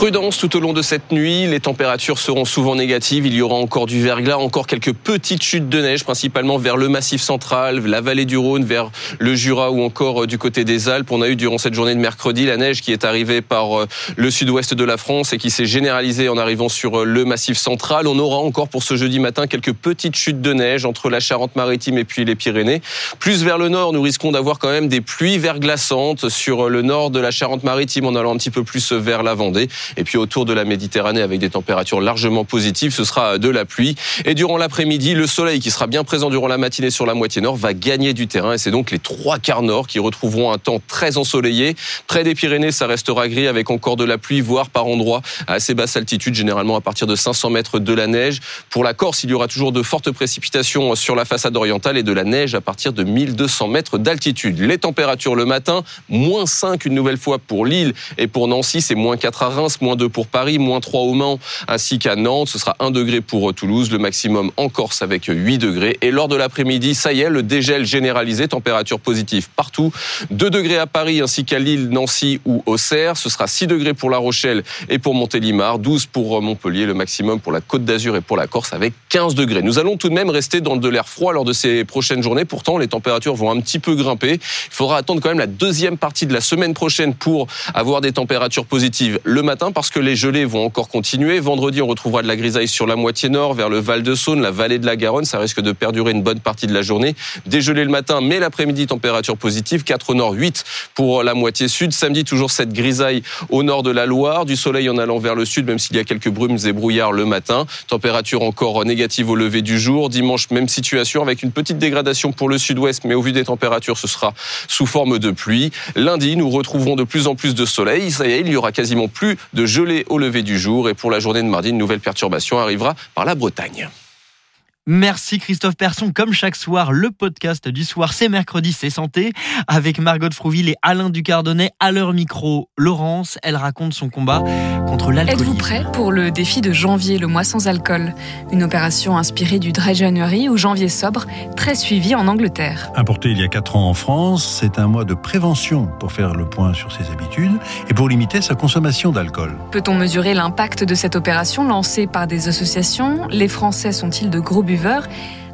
Prudence tout au long de cette nuit, les températures seront souvent négatives, il y aura encore du verglas, encore quelques petites chutes de neige, principalement vers le massif central, la vallée du Rhône, vers le Jura ou encore euh, du côté des Alpes. On a eu durant cette journée de mercredi la neige qui est arrivée par euh, le sud-ouest de la France et qui s'est généralisée en arrivant sur euh, le massif central. On aura encore pour ce jeudi matin quelques petites chutes de neige entre la Charente-Maritime et puis les Pyrénées. Plus vers le nord, nous risquons d'avoir quand même des pluies verglaçantes sur le nord de la Charente-Maritime en allant un petit peu plus vers la Vendée. Et puis autour de la Méditerranée avec des températures largement positives, ce sera de la pluie. Et durant l'après-midi, le soleil qui sera bien présent durant la matinée sur la moitié nord va gagner du terrain. Et c'est donc les trois quarts nord qui retrouveront un temps très ensoleillé. Près des Pyrénées, ça restera gris avec encore de la pluie, voire par endroits à assez basse altitude, généralement à partir de 500 mètres de la neige. Pour la Corse, il y aura toujours de fortes précipitations sur la façade orientale et de la neige à partir de 1200 mètres d'altitude. Les températures le matin, moins 5 une nouvelle fois pour Lille et pour Nancy, c'est moins 4 à Reims, moins 2 pour Paris, moins 3 au Mans ainsi qu'à Nantes. Ce sera 1 degré pour Toulouse, le maximum en Corse avec 8 degrés. Et lors de l'après-midi, ça y est, le dégel généralisé, température positive partout. 2 degrés à Paris ainsi qu'à Lille, Nancy ou Auxerre. Ce sera 6 degrés pour La Rochelle et pour Montélimar, 12 pour Montpellier, le maximum pour la Côte d'Azur et pour la Corse avec 15 degrés. Nous allons tout de même rester dans de l'air froid lors de ces prochaines journées. Pourtant, les températures vont un petit peu grimper. Il faudra attendre quand même la deuxième partie de la semaine prochaine pour avoir des températures positives le matin parce que les gelées vont encore continuer. Vendredi, on retrouvera de la grisaille sur la moitié nord, vers le Val de Saône, la vallée de la Garonne. Ça risque de perdurer une bonne partie de la journée. Dégelé le matin, mais l'après-midi, température positive. 4 au nord, 8 pour la moitié sud. Samedi, toujours cette grisaille au nord de la Loire. Du soleil en allant vers le sud, même s'il y a quelques brumes et brouillards le matin. Température encore négative au lever du jour. Dimanche, même situation avec une petite dégradation pour le sud-ouest, mais au vu des températures, ce sera sous forme de pluie. Lundi, nous retrouverons de plus en plus de soleil. Il y aura quasiment plus de gelée au lever du jour. Et pour la journée de mardi, une nouvelle perturbation arrivera par la Bretagne. Merci Christophe Persson. Comme chaque soir, le podcast du soir, c'est mercredi, c'est santé, avec Margot de Frouville et Alain Ducardonnet à leur micro. Laurence, elle raconte son combat contre l'alcoolisme. Êtes-vous prêt pour le défi de janvier, le mois sans alcool? Une opération inspirée du Dry January ou janvier sobre, très suivie en Angleterre. Importé il y a 4 ans en France, c'est un mois de prévention pour faire le point sur ses habitudes et pour limiter sa consommation d'alcool. Peut-on mesurer l'impact de cette opération lancée par des associations? Les Français sont-ils de gros buveurs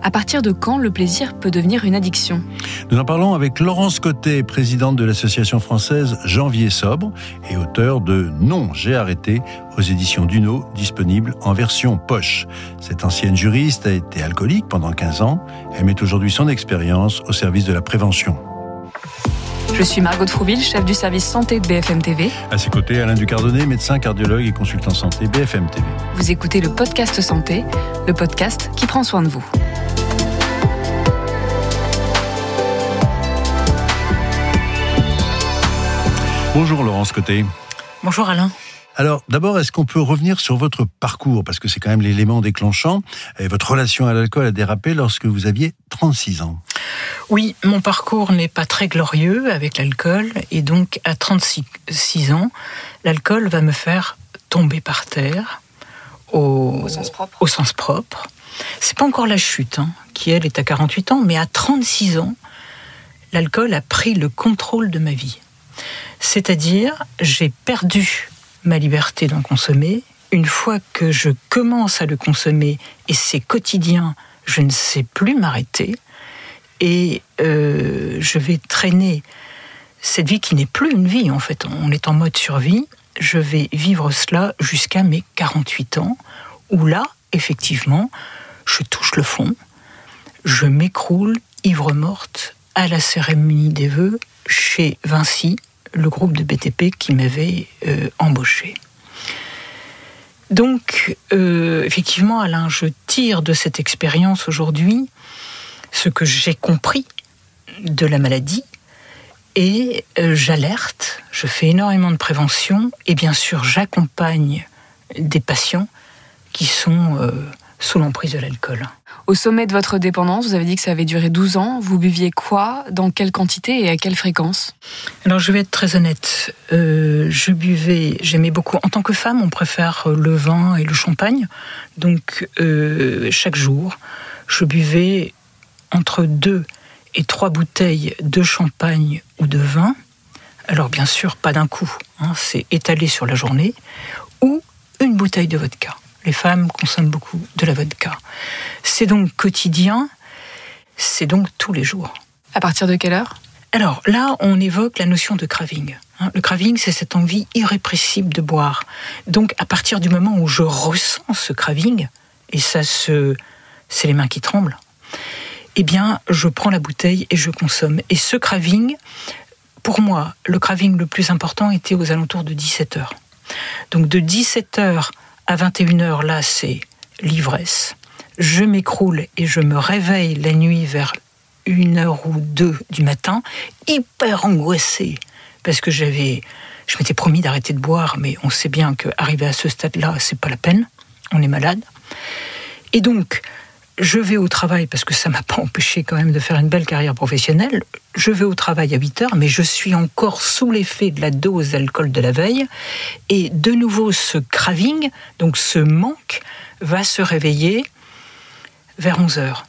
à partir de quand le plaisir peut devenir une addiction? Nous en parlons avec Laurence Côté, présidente de l'association française Janvier Sobre et auteur de Non, j'ai arrêté aux éditions Duno, disponible en version poche. Cette ancienne juriste a été alcoolique pendant 15 ans. Elle met aujourd'hui son expérience au service de la prévention. Je suis Margot Trouville, chef du service santé de BFM TV. À ses côtés, Alain Ducardonnet, médecin, cardiologue et consultant santé BFM TV. Vous écoutez le podcast Santé, le podcast qui prend soin de vous. Bonjour Laurence Côté. Bonjour Alain. Alors, d'abord, est-ce qu'on peut revenir sur votre parcours? Parce que c'est quand même l'élément déclenchant. Et votre relation à l'alcool a dérapé lorsque vous aviez 36 ans. Oui, mon parcours n'est pas très glorieux avec l'alcool. Et donc, à 36 ans, l'alcool va me faire tomber par terre au, sens propre. Au sens propre. C'est pas encore la chute, hein, qui elle est à 48 ans, mais à 36 ans, l'alcool a pris le contrôle de ma vie. C'est-à-dire, j'ai perdu ma liberté d'en consommer. Une fois que je commence à le consommer et c'est quotidien, je ne sais plus m'arrêter et euh, je vais traîner cette vie qui n'est plus une vie en fait. On est en mode survie. Je vais vivre cela jusqu'à mes 48 ans où là, effectivement, je touche le fond, je m'écroule ivre morte à la cérémonie des vœux chez Vinci le groupe de BTP qui m'avait euh, embauché. Donc, euh, effectivement, Alain, je tire de cette expérience aujourd'hui ce que j'ai compris de la maladie et euh, j'alerte, je fais énormément de prévention et bien sûr j'accompagne des patients qui sont sous l'emprise de l'alcool. Au sommet de votre dépendance, vous avez dit que ça avait duré 12 ans. Vous buviez quoi? Dans quelle quantité et à quelle fréquence? Alors je vais être très honnête. Euh, je buvais, j'aimais beaucoup. En tant que femme, on préfère le vin et le champagne. Donc euh, chaque jour, je buvais entre deux et trois bouteilles de champagne ou de vin. Alors bien sûr, pas d'un coup, hein, c'est étalé sur la journée. Ou une bouteille de vodka les femmes consomment beaucoup de la vodka. C'est donc quotidien, c'est donc tous les jours. À partir de quelle heure? Alors là, on évoque la notion de craving. Hein. Le craving, c'est cette envie irrépressible de boire. Donc à partir du moment où je ressens ce craving, et ça se... c'est les mains qui tremblent, eh bien, je prends la bouteille et je consomme. Et ce craving, pour moi, le craving le plus important était aux alentours de 17 heures. Donc de 17 heures à 21h, là, c'est l'ivresse. Je m'écroule et je me réveille la nuit vers une heure ou deux du matin, hyper angoissée, parce que j'avais, je m'étais promis d'arrêter de boire, mais on sait bien qu'arriver à ce stade-là, c'est pas la peine. On est malade. Et donc, je vais au travail parce que ça m'a pas empêché quand même de faire une belle carrière professionnelle. Je vais au travail à 8 heures, mais je suis encore sous l'effet de la dose d'alcool de la veille. Et de nouveau, ce craving, donc ce manque, va se réveiller vers 11 heures.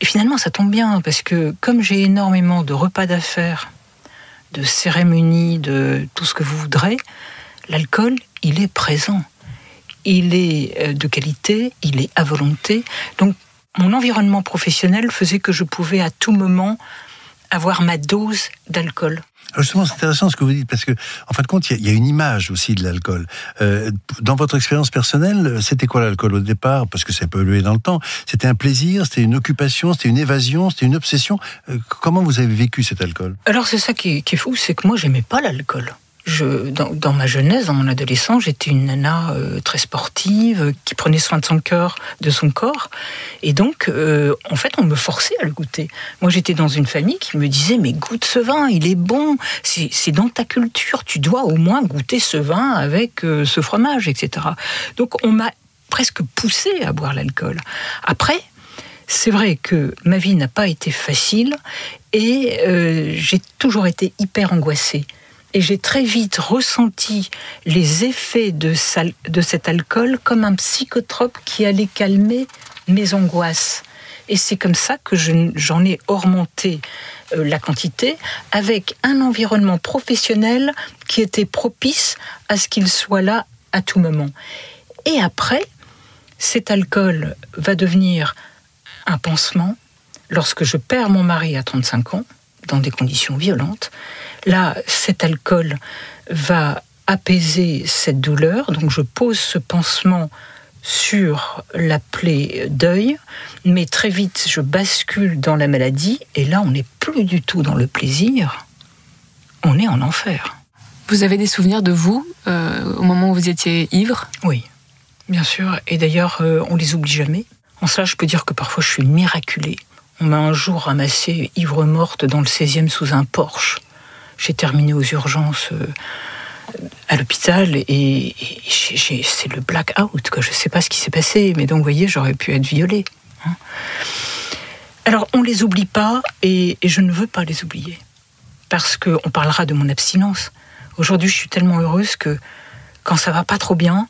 Et finalement, ça tombe bien parce que comme j'ai énormément de repas d'affaires, de cérémonies, de tout ce que vous voudrez, l'alcool, il est présent il est euh, de qualité, il est à volonté. Donc mon environnement professionnel faisait que je pouvais à tout moment avoir ma dose d'alcool. Justement, c'est intéressant ce que vous dites, parce que, en fin de compte, il y, a une image aussi de l'alcool. Euh, dans votre expérience personnelle, c'était quoi l'alcool au départ? Parce que ça peut évoluer dans le temps. C'était un plaisir, c'était une occupation, c'était une évasion, c'était une obsession. Euh, comment vous avez vécu cet alcool? Alors, c'est ça qui est fou, c'est que moi, j'aimais pas l'alcool dans, ma jeunesse, dans mon adolescence, j'étais une nana euh, très sportive, qui prenait soin de son cœur, de son corps. Et donc, euh, en fait, on me forçait à le goûter. Moi, j'étais dans une famille qui me disait, mais goûte ce vin, il est bon, c'est dans ta culture, tu dois au moins goûter ce vin avec euh, ce fromage, etc. Donc, on m'a presque poussé à boire l'alcool. Après, c'est vrai que ma vie n'a pas été facile et j'ai toujours été hyper angoissée et j'ai très vite ressenti les effets de, cet alcool comme un psychotrope qui allait calmer mes angoisses. Et c'est comme ça que j'en ai augmenté euh, la quantité avec un environnement professionnel qui était propice à ce qu'il soit là à tout moment. Et après, cet alcool va devenir un pansement lorsque je perds mon mari à 35 ans, dans des conditions violentes. Là, cet alcool va apaiser cette douleur, donc je pose ce pansement sur la plaie d'œil, mais très vite je bascule dans la maladie, et là on n'est plus du tout dans le plaisir, on est en enfer. Vous avez des souvenirs de vous euh, au moment où vous étiez ivre? Oui, bien sûr, et d'ailleurs euh, on les oublie jamais. En cela, je peux dire que parfois je suis miraculée. On m'a un jour ramassé ivre morte dans le 16e sous un Porsche J'ai terminé aux urgences à l'hôpital et, c'est le blackout. Quoi. Je ne sais pas ce qui s'est passé, mais donc vous voyez, j'aurais pu être violée. Hein. Alors on les oublie pas et, je ne veux pas les oublier parce qu'on parlera de mon abstinence. Aujourd'hui, je suis tellement heureuse que quand ça va pas trop bien,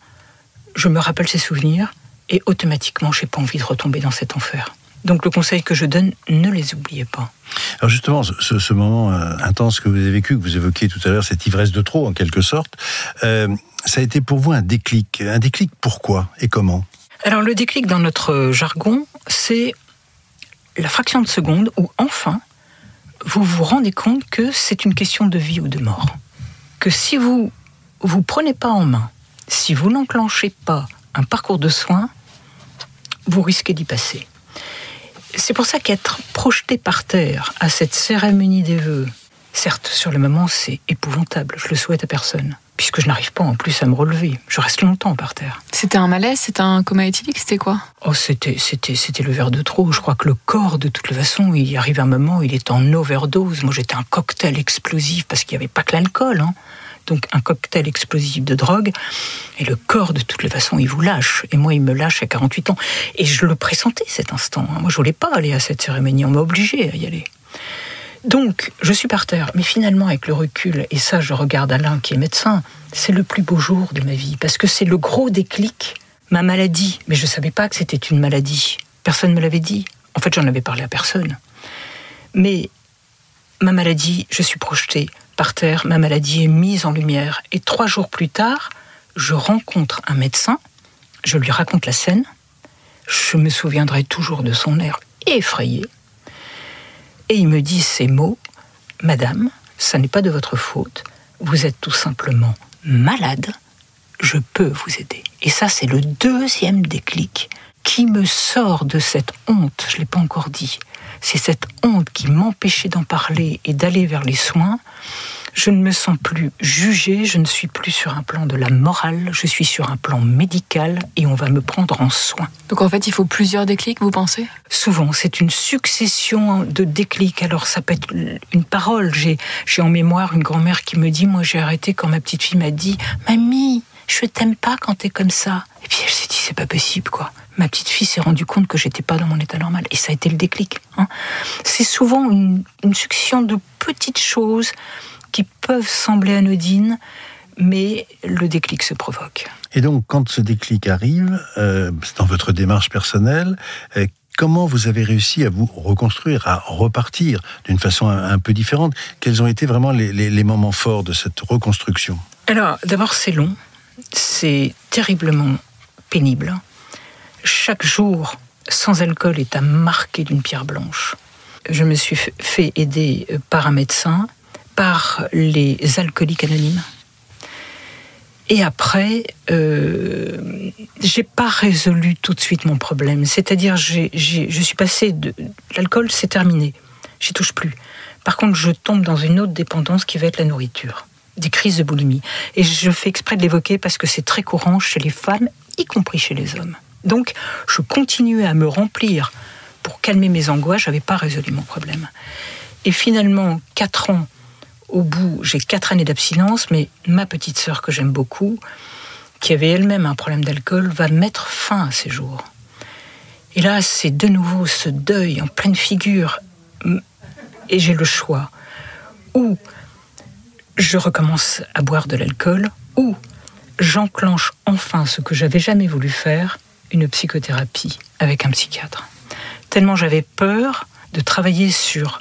je me rappelle ces souvenirs et automatiquement, j'ai pas envie de retomber dans cet enfer. Donc le conseil que je donne, ne les oubliez pas. Alors justement, ce, moment euh, intense que vous avez vécu, que vous évoquiez tout à l'heure, cette ivresse de trop en quelque sorte, euh, ça a été pour vous un déclic. Un déclic pourquoi et comment? Alors le déclic dans notre jargon, c'est la fraction de seconde où enfin vous vous rendez compte que c'est une question de vie ou de mort. Que si vous vous prenez pas en main, si vous n'enclenchez pas un parcours de soins, vous risquez d'y passer. C'est pour ça qu'être projeté par terre à cette cérémonie des vœux, certes, sur le moment, c'est épouvantable, je le souhaite à personne, puisque je n'arrive pas en plus à me relever. Je reste longtemps par terre. C'était un malaise, c'était un coma éthylique, c'était quoi? Oh, c'était, c'était, c'était le verre de trop. Je crois que le corps, de toute façon, il arrive un moment, il est en overdose. Moi, j'étais un cocktail explosif parce qu'il n'y avait pas que l'alcool. Hein donc un cocktail explosif de drogue, et le corps, de toutes les façons, il vous lâche. Et moi, il me lâche à 48 ans. Et je le pressentais, cet instant. Hein. Moi, je voulais pas aller à cette cérémonie, on m'a obligé à y aller. Donc, je suis par terre, mais finalement, avec le recul, et ça, je regarde Alain qui est médecin, c'est le plus beau jour de ma vie, parce que c'est le gros déclic, ma maladie. Mais je ne savais pas que c'était une maladie. Personne ne me l'avait dit. En fait, j'en avais parlé à personne. Mais ma maladie, je suis projetée par ma maladie est mise en lumière. Et trois jours plus tard, je rencontre un médecin, je lui raconte la scène, je me souviendrai toujours de son air effrayé, et il me dit ces mots, Madame, ça n'est pas de votre faute, vous êtes tout simplement malade, je peux vous aider. Et ça, c'est le deuxième déclic qui me sort de cette honte, je ne l'ai pas encore dit, c'est cette honte qui m'empêchait d'en parler et d'aller vers les soins. Je ne me sens plus jugée, je ne suis plus sur un plan de la morale, je suis sur un plan médical et on va me prendre en soin. Donc en fait, il faut plusieurs déclics, vous pensez? Souvent, c'est une succession de déclics. Alors ça peut être une parole. J'ai en mémoire une grand-mère qui me dit, moi j'ai arrêté quand ma petite fille m'a dit, Mamie, je t'aime pas quand t'es comme ça. Et puis elle s'est dit, c'est pas possible, quoi ma petite fille s'est rendue compte que j'étais pas dans mon état normal. Et ça a été le déclic. Hein. C'est souvent une, succession de petites choses qui peuvent sembler anodines, mais le déclic se provoque. Et donc, quand ce déclic arrive, euh, dans votre démarche personnelle, euh, comment vous avez réussi à vous reconstruire, à repartir d'une façon un, peu différente? Quels ont été vraiment les moments forts de cette reconstruction? Alors, d'abord, c'est long, c'est terriblement pénible chaque jour sans alcool est à marquer d'une pierre blanche. Je me suis fait aider par un médecin, par les alcooliques anonymes. Et après, euh, j'ai pas résolu tout de suite mon problème. C'est-à-dire, je suis passée de l'alcool, c'est terminé, j'y touche plus. Par contre, je tombe dans une autre dépendance qui va être la nourriture, des crises de boulimie. Et je fais exprès de l'évoquer parce que c'est très courant chez les femmes, y compris chez les hommes. Donc, je continuais à me remplir pour calmer mes angoisses. J'avais pas résolu mon problème. Et finalement, quatre ans au bout, j'ai quatre années d'abstinence, mais ma petite sœur que j'aime beaucoup, qui avait elle-même un problème d'alcool, va mettre fin à ses jours. Et là, c'est de nouveau ce deuil en pleine figure. Et j'ai le choix. Ou je recommence à boire de l'alcool, ou j'enclenche enfin ce que j'avais jamais voulu faire, une psychothérapie avec un psychiatre. Tellement j'avais peur de travailler sur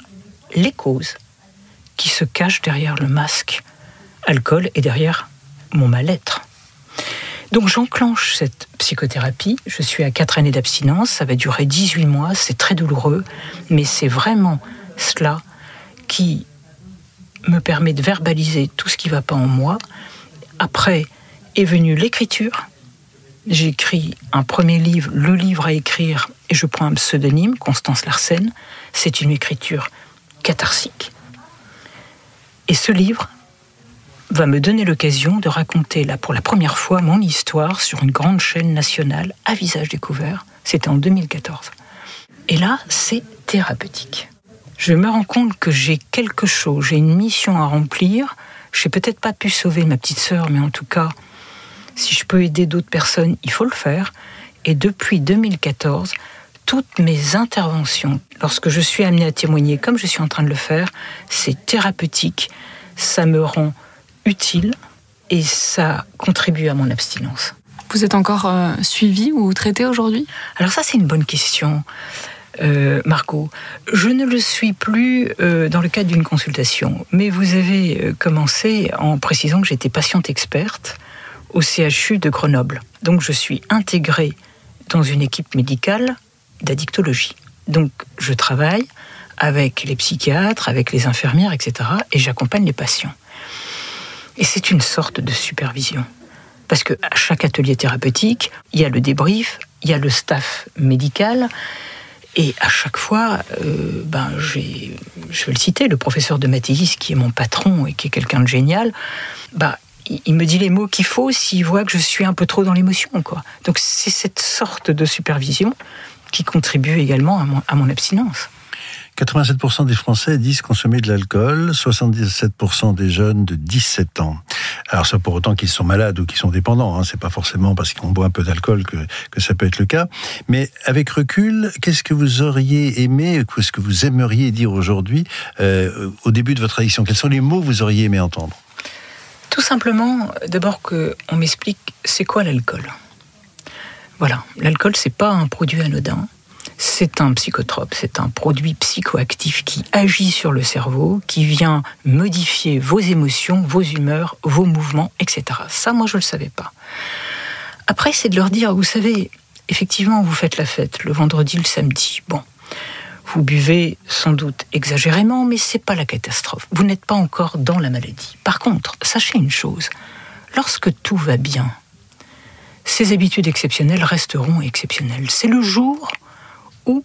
les causes qui se cachent derrière le masque alcool et derrière mon mal-être. Donc j'enclenche cette psychothérapie, je suis à 4 années d'abstinence, ça va durer 18 mois, c'est très douloureux, mais c'est vraiment cela qui me permet de verbaliser tout ce qui ne va pas en moi. Après est venue l'écriture, J'écris un premier livre, le livre à écrire, et je prends un pseudonyme, Constance Larsen. C'est une écriture catharsique. Et ce livre va me donner l'occasion de raconter là pour la première fois mon histoire sur une grande chaîne nationale à visage découvert. C'était en 2014. Et là, c'est thérapeutique. je me rends compte que j'ai quelque chose, j'ai une mission à remplir. Je n'ai peut-être pas pu sauver ma petite sœur, mais en tout cas, si je peux aider d'autres personnes, il faut le faire. Et depuis 2014, toutes mes interventions, lorsque je suis amenée à témoigner comme je suis en train de le faire, c'est thérapeutique, ça me rend utile et ça contribue à mon abstinence. Vous êtes encore euh, suivi ou traité aujourd'hui? Alors ça c'est une bonne question. Euh, Margot. Je ne le suis plus euh, dans le cadre d'une consultation, mais vous avez euh, commencé en précisant que j'étais patiente experte au CHU de Grenoble. Donc je suis intégrée dans une équipe médicale d'addictologie. Donc je travaille avec les psychiatres, avec les infirmières, etc. et j'accompagne les patients. Et c'est une sorte de supervision. Parce qu'à chaque atelier thérapeutique, il y a le débrief, il y a le staff médical, et à chaque fois, euh, ben, j'ai, je vais le citer, le professeur de Mathéis, qui est mon patron et qui est quelqu'un de génial, bah, il me dit les mots qu'il faut s'il voit que je suis un peu trop dans l'émotion. Quoi. Donc c'est cette sorte de supervision qui contribue également à mon abstinence. 87% des Français disent consommer de l'alcool, 77% des jeunes de 17 ans. Alors ça pour autant qu'ils sont malades ou qu'ils sont dépendants, hein. c'est pas forcément parce qu'on boit un peu d'alcool que, que ça peut être le cas. Mais avec recul, qu'est-ce que vous auriez aimé, qu'est-ce que vous aimeriez dire aujourd'hui euh, au début de votre addiction? Quels sont les mots que vous auriez aimé entendre? Tout simplement, d'abord qu'on m'explique c'est quoi l'alcool? Voilà, l'alcool c'est pas un produit anodin c'est un psychotrope, c'est un produit psychoactif qui agit sur le cerveau, qui vient modifier vos émotions, vos humeurs, vos mouvements, etc. Ça, moi, je ne le savais pas. Après, c'est de leur dire, vous savez, effectivement, vous faites la fête le vendredi, le samedi. Bon, vous buvez sans doute exagérément, mais c'est pas la catastrophe. Vous n'êtes pas encore dans la maladie. Par contre, sachez une chose, lorsque tout va bien, ces habitudes exceptionnelles resteront exceptionnelles. C'est le jour où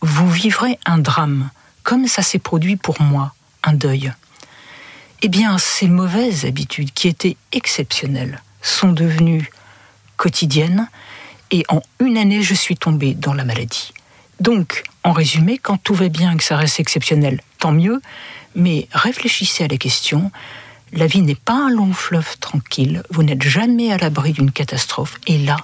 vous vivrez un drame, comme ça s'est produit pour moi, un deuil. Eh bien, ces mauvaises habitudes qui étaient exceptionnelles sont devenues quotidiennes et en une année, je suis tombée dans la maladie. Donc, en résumé, quand tout va bien que ça reste exceptionnel, tant mieux, mais réfléchissez à la question. La vie n'est pas un long fleuve tranquille, vous n'êtes jamais à l'abri d'une catastrophe, et là,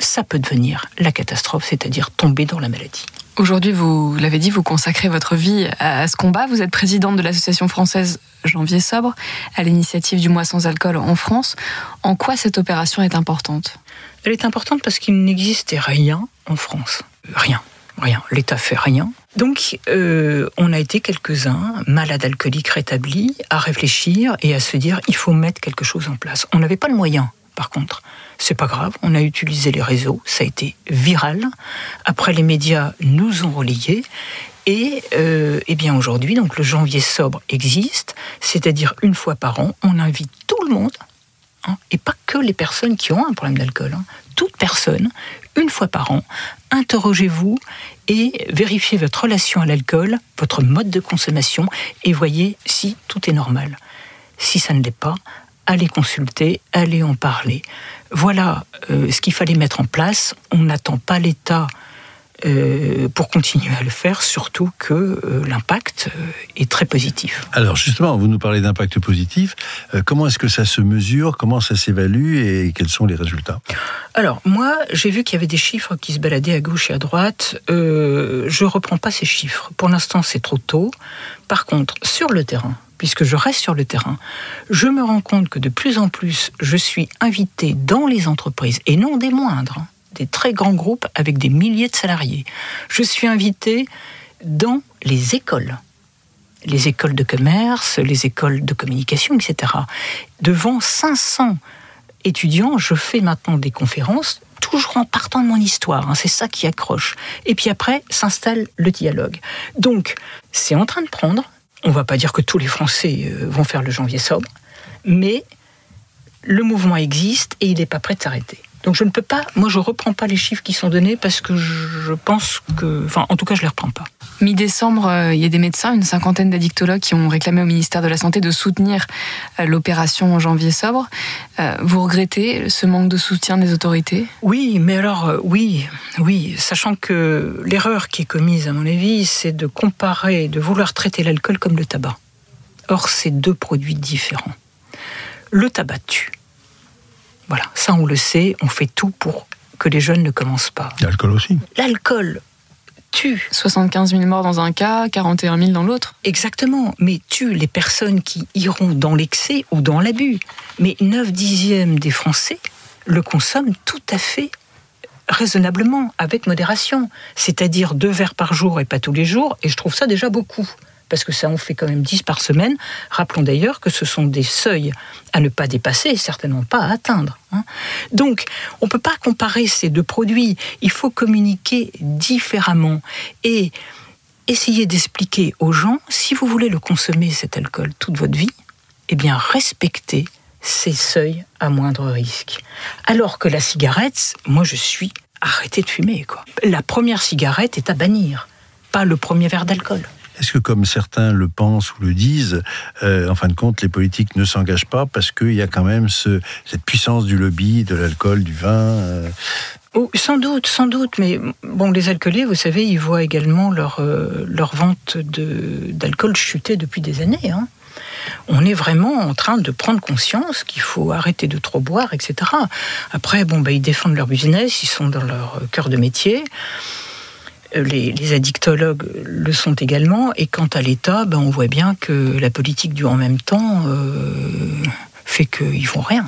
ça peut devenir la catastrophe, c'est-à-dire tomber dans la maladie. Aujourd'hui, vous l'avez dit, vous consacrez votre vie à ce combat. Vous êtes présidente de l'association française Janvier Sobre, à l'initiative du mois sans alcool en France. En quoi cette opération est importante? Elle est importante parce qu'il n'existait rien en France. Rien, rien. L'État fait rien. Donc, euh, on a été quelques-uns, malades alcooliques rétablis, à réfléchir et à se dire il faut mettre quelque chose en place. On n'avait pas le moyen, par contre. C'est pas grave, on a utilisé les réseaux, ça a été viral. Après, les médias nous ont relayés. Et, euh, eh bien aujourd'hui, donc le janvier sobre existe, c'est-à-dire une fois par an, on invite tout le monde, hein, et pas que les personnes qui ont un problème d'alcool, hein, toute personne, une fois par an, interrogez-vous et vérifiez votre relation à l'alcool, votre mode de consommation, et voyez si tout est normal. Si ça ne l'est pas, allez consulter, allez en parler. Voilà euh, ce qu'il fallait mettre en place. On n'attend pas l'État euh, pour continuer à le faire, surtout que euh, l'impact est très positif. Alors justement, vous nous parlez d'impact positif. comment est-ce que ça se mesure? Comment ça s'évalue? Et quels sont les résultats? Alors moi, j'ai vu qu'il y avait des chiffres qui se baladaient à gauche et à droite. je ne reprends pas ces chiffres. Pour l'instant, c'est trop tôt. Par contre, sur le terrain, puisque je reste sur le terrain, je me rends compte que de plus en plus, je suis invité dans les entreprises, et non des moindres, hein, des très grands groupes avec des milliers de salariés. Je suis invité dans les écoles les écoles de commerce, les écoles de communication, etc. Devant 500 étudiants, je fais maintenant des conférences, toujours en partant de mon histoire. Hein, c'est ça qui accroche. Et puis après, s'installe le dialogue. Donc, c'est en train de prendre. On va pas dire que tous les Français euh, vont faire le janvier sobre, mais le mouvement existe et il n'est pas prêt de s'arrêter. Donc je ne peux pas, moi je reprends pas les chiffres qui sont donnés parce que je pense que, enfin en tout cas je les reprends pas. Mi-décembre, euh, il y a des médecins, une cinquantaine d'addictologues qui ont réclamé au ministère de la Santé de soutenir euh, l'opération en janvier sobre. Euh, vous regrettez ce manque de soutien des autorités? Oui, mais alors oui, oui, sachant que l'erreur qui est commise à mon avis, c'est de comparer, de vouloir traiter l'alcool comme le tabac. Or, c'est deux produits différents. Le tabac tue. Voilà, ça on le sait, on fait tout pour que les jeunes ne commencent pas. L'alcool aussi. L'alcool tue. 75 000 morts dans un cas, 41 000 dans l'autre. Exactement, mais tue les personnes qui iront dans l'excès ou dans l'abus. Mais 9 dixièmes des Français le consomment tout à fait raisonnablement, avec modération. C'est-à-dire deux verres par jour et pas tous les jours, et je trouve ça déjà beaucoup parce que ça en fait quand même 10 par semaine. Rappelons d'ailleurs que ce sont des seuils à ne pas dépasser et certainement pas à atteindre. Hein. Donc, on ne peut pas comparer ces deux produits. Il faut communiquer différemment et essayer d'expliquer aux gens, si vous voulez le consommer, cet alcool, toute votre vie, eh bien, respectez ces seuils à moindre risque. Alors que la cigarette, moi, je suis arrêté de fumer. Quoi. La première cigarette est à bannir, pas le premier verre d'alcool. Est-ce que, comme certains le pensent ou le disent, euh, en fin de compte, les politiques ne s'engagent pas parce qu'il y a quand même ce, cette puissance du lobby, de l'alcool, du vin euh oh, sans doute, sans doute, mais bon, les alcooliers, vous savez, ils voient également leur, euh, vente d'alcool chuter depuis des années. Hein. On est vraiment en train de prendre conscience qu'il faut arrêter de trop boire, etc. Après, bon, bah, ils défendent leur business, ils sont dans leur cœur de métier. Euh, les, addictologues le sont également. Et quant à l'État, ben, on voit bien que la politique du en même temps euh, fait qu'ils font rien.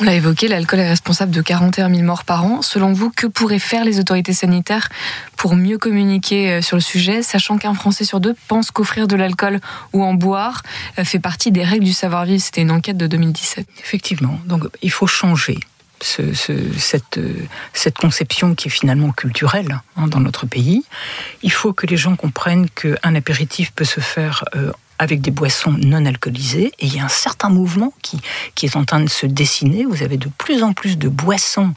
On l'a évoqué, l'alcool est responsable de 41 000 morts par an. Selon vous, que pourraient faire les autorités sanitaires pour mieux communiquer euh, sur le sujet, sachant qu'un Français sur deux pense qu'offrir de l'alcool ou en boire fait partie des règles du savoir-vivre? C'était une enquête de 2017. Effectivement, donc il faut changer cette, cette, conception qui est finalement culturelle hein, dans notre pays. Il faut que les gens comprennent qu'un apéritif peut se faire euh, avec des boissons non alcoolisées. Et il y a un certain mouvement qui est en train de se dessiner. Vous avez de plus en plus de boissons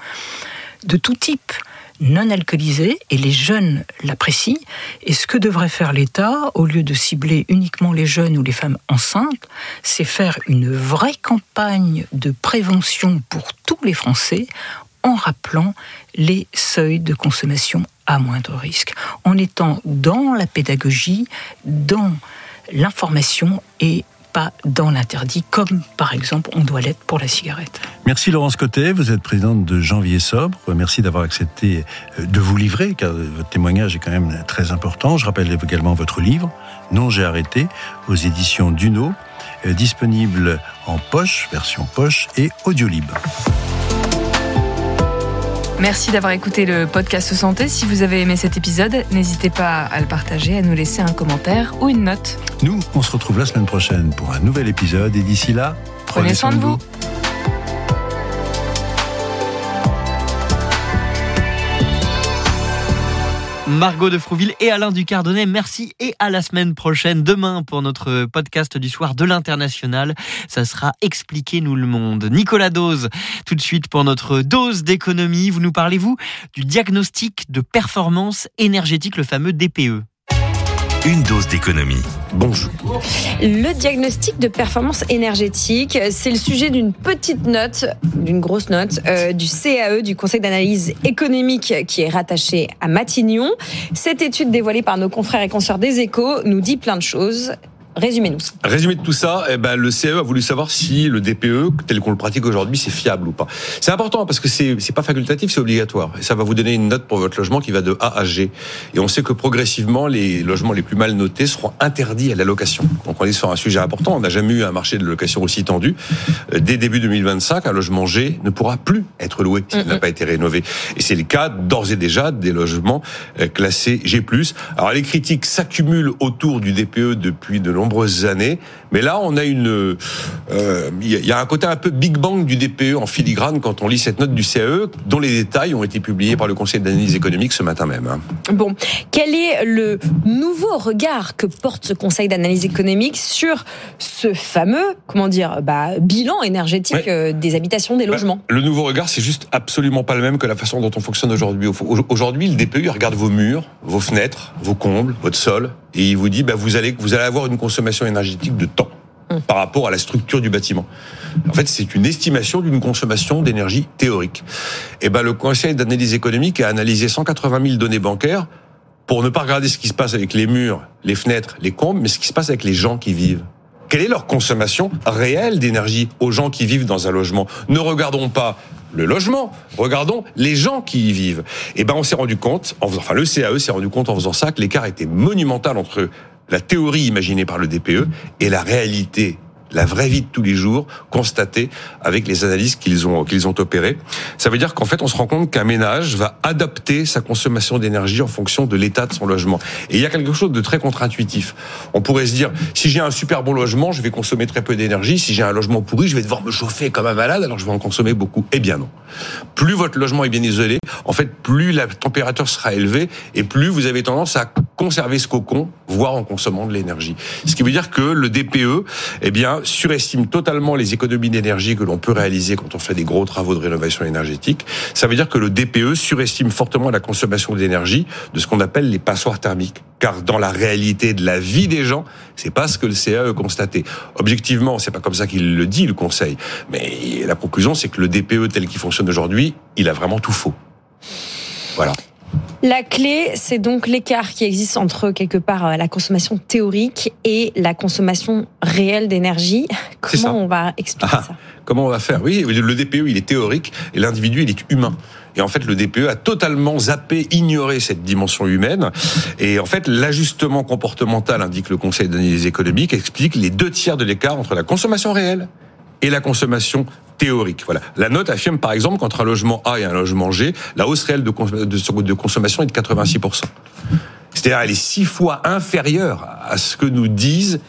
de tout type non alcoolisé et les jeunes l'apprécient. Et ce que devrait faire l'État, au lieu de cibler uniquement les jeunes ou les femmes enceintes, c'est faire une vraie campagne de prévention pour tous les Français en rappelant les seuils de consommation à moindre risque, en étant dans la pédagogie, dans l'information et pas dans l'interdit, comme par exemple on doit l'être pour la cigarette. Merci Laurence Cotet, vous êtes présidente de Janvier Sobre. Merci d'avoir accepté euh, de vous livrer, car votre témoignage est quand même très important. Je rappelle également votre livre, Non, j'ai arrêté, aux éditions Duno, euh, disponible en poche, version poche et audiolib. Merci d'avoir écouté le podcast Santé. Si vous avez aimé cet épisode, n'hésitez pas à le partager, à nous laisser un commentaire ou une note. Nous, on se retrouve la semaine prochaine pour un nouvel épisode et d'ici là, prenez, soin, de vous. Margot de Frouville et Alain Ducardonnet, merci et à la semaine prochaine. Demain, pour notre podcast du soir de l'international, ça sera Expliquez-nous le monde. Nicolas Dose, tout de suite pour notre dose d'économie. Vous nous parlez-vous du diagnostic de performance énergétique, le fameux DPE une dose d'économie. Bonjour. Le diagnostic de performance énergétique, c'est le sujet d'une petite note, d'une grosse note, euh, du CAE, du Conseil d'analyse économique qui est rattaché à Matignon. Cette étude dévoilée par nos confrères et consoeurs des échos nous dit plein de choses. Résumez-nous. Résumé de tout ça, eh ben, le CE a voulu savoir si le DPE, tel qu'on le pratique aujourd'hui, c'est fiable ou pas. C'est important parce que c'est, c'est pas facultatif, c'est obligatoire. Et ça va vous donner une note pour votre logement qui va de A à G. Et on sait que progressivement, les logements les plus mal notés seront interdits à la location. Donc on est sur un sujet important. On n'a jamais eu un marché de location aussi tendu. Euh, dès début 2025, un logement G ne pourra plus être loué s'il n'a pas été rénové. Et c'est le cas d'ores et déjà des logements euh, classés G+. Alors les critiques s'accumulent autour du DPE depuis de longues nombreuses années. Mais là, on a une, il y a un côté un peu Big Bang du DPE en filigrane quand on lit cette note du CAE, dont les détails ont été publiés par le Conseil d'analyse économique ce matin même. Hein. Bon, quel est le nouveau regard que porte ce Conseil d'analyse économique sur ce fameux, comment dire, bah, bilan énergétique des habitations, des bah, logements? Le nouveau regard, c'est juste absolument pas le même que la façon dont on fonctionne aujourd'hui. Aujourd'hui, le DPE regarde vos murs, vos fenêtres, vos combles, votre sol, et il vous dit, bah, vous allez, vous allez avoir une consommation énergétique de temps par rapport à la structure du bâtiment. En fait, c'est une estimation d'une consommation d'énergie théorique. Et ben, le Conseil d'analyse économique a analysé 180 000 données bancaires pour ne pas regarder ce qui se passe avec les murs, les fenêtres, les combles, mais ce qui se passe avec les gens qui vivent. Quelle est leur consommation réelle d'énergie aux gens qui vivent dans un logement? Ne regardons pas le logement, regardons les gens qui y vivent. Et ben on s'est rendu compte, enfin le CAE s'est rendu compte en faisant ça que l'écart était monumental entre la théorie imaginée par le DPE et la réalité la vraie vie de tous les jours constatée avec les analyses qu'ils ont qu'ils ont opérées. Ça veut dire qu'en fait, on se rend compte qu'un ménage va adapter sa consommation d'énergie en fonction de l'état de son logement. Et il y a quelque chose de très contre-intuitif. On pourrait se dire, si j'ai un super bon logement, je vais consommer très peu d'énergie. Si j'ai un logement pourri, je vais devoir me chauffer comme un malade, alors je vais en consommer beaucoup. Eh bien non. Plus votre logement est bien isolé, en fait, plus la température sera élevée et plus vous avez tendance à conserver ce cocon, voire en consommant de l'énergie. Ce qui veut dire que le DPE, eh bien, surestime totalement les économies d'énergie que l'on peut réaliser quand on fait des gros travaux de rénovation énergétique. Ça veut dire que le DPE surestime fortement la consommation d'énergie de ce qu'on appelle les passoires thermiques. Car dans la réalité de la vie des gens, c'est pas ce que le CAE a constaté. Objectivement, c'est pas comme ça qu'il le dit, le Conseil. Mais la conclusion, c'est que le DPE tel qu'il fonctionne aujourd'hui, il a vraiment tout faux. Voilà. La clé, c'est donc l'écart qui existe entre quelque part euh, la consommation théorique et la consommation réelle d'énergie. Comment on va expliquer ah, ça Comment on va faire Oui, le DPE, il est théorique et l'individu, il est humain. Et en fait, le DPE a totalement zappé, ignoré cette dimension humaine. Et en fait, l'ajustement comportemental, indique le Conseil d'analyse économique, explique les deux tiers de l'écart entre la consommation réelle et la consommation théorique. Voilà. La note affirme par exemple qu'entre un logement A et un logement G, la hausse réelle de, de consommation est de 86%. C'est-à-dire elle est six fois inférieure à ce que nous disent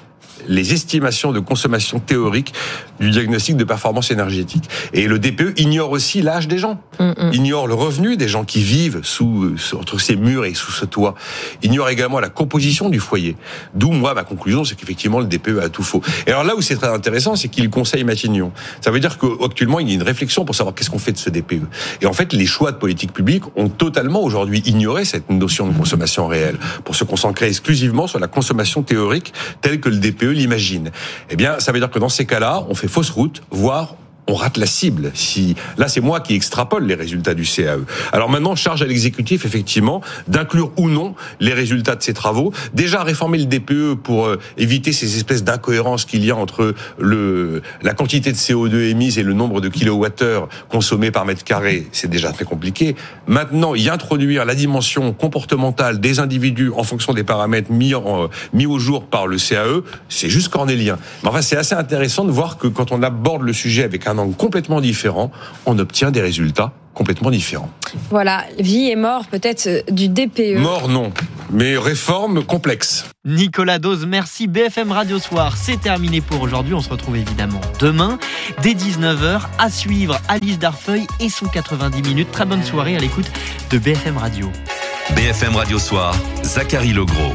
les estimations de consommation théorique du diagnostic de performance énergétique. Et le DPE ignore aussi l'âge des gens, mm, mm. ignore le revenu des gens qui vivent sous, entre ces murs et sous ce toit, ignore également la composition du foyer. D'où moi ma conclusion, c'est qu'effectivement le DPE a tout faux. Et alors là où c'est très intéressant, c'est qu'il conseille Matignon. Ça veut dire qu'actuellement il y a une réflexion pour savoir qu'est-ce qu'on fait de ce DPE. Et en fait, les choix de politique publique ont totalement aujourd'hui ignoré cette notion de consommation réelle pour se concentrer exclusivement sur la consommation théorique telle que le DPE l'imagine. Eh bien, ça veut dire que dans ces cas-là, on fait fausse route, voire on rate la cible. Si là, c'est moi qui extrapole les résultats du CAE. Alors maintenant, charge à l'exécutif effectivement d'inclure ou non les résultats de ces travaux. Déjà réformer le DPE pour euh, éviter ces espèces d'incohérences qu'il y a entre le la quantité de CO2 émise et le nombre de kilowattheures consommés par mètre carré, c'est déjà très compliqué. Maintenant, y introduire la dimension comportementale des individus en fonction des paramètres mis en, mis au jour par le CAE, c'est juste cornélien. Mais enfin, c'est assez intéressant de voir que quand on aborde le sujet avec un angle complètement différent, on obtient des résultats complètement différents. Voilà, vie et mort peut-être euh, du DPE. Mort non, mais réforme complexe. Nicolas Dose, merci BFM Radio Soir. C'est terminé pour aujourd'hui. On se retrouve évidemment demain dès 19h à suivre Alice Darfeuille et son 90 minutes. Très bonne soirée à l'écoute de BFM Radio. BFM Radio Soir, Zachary Legros.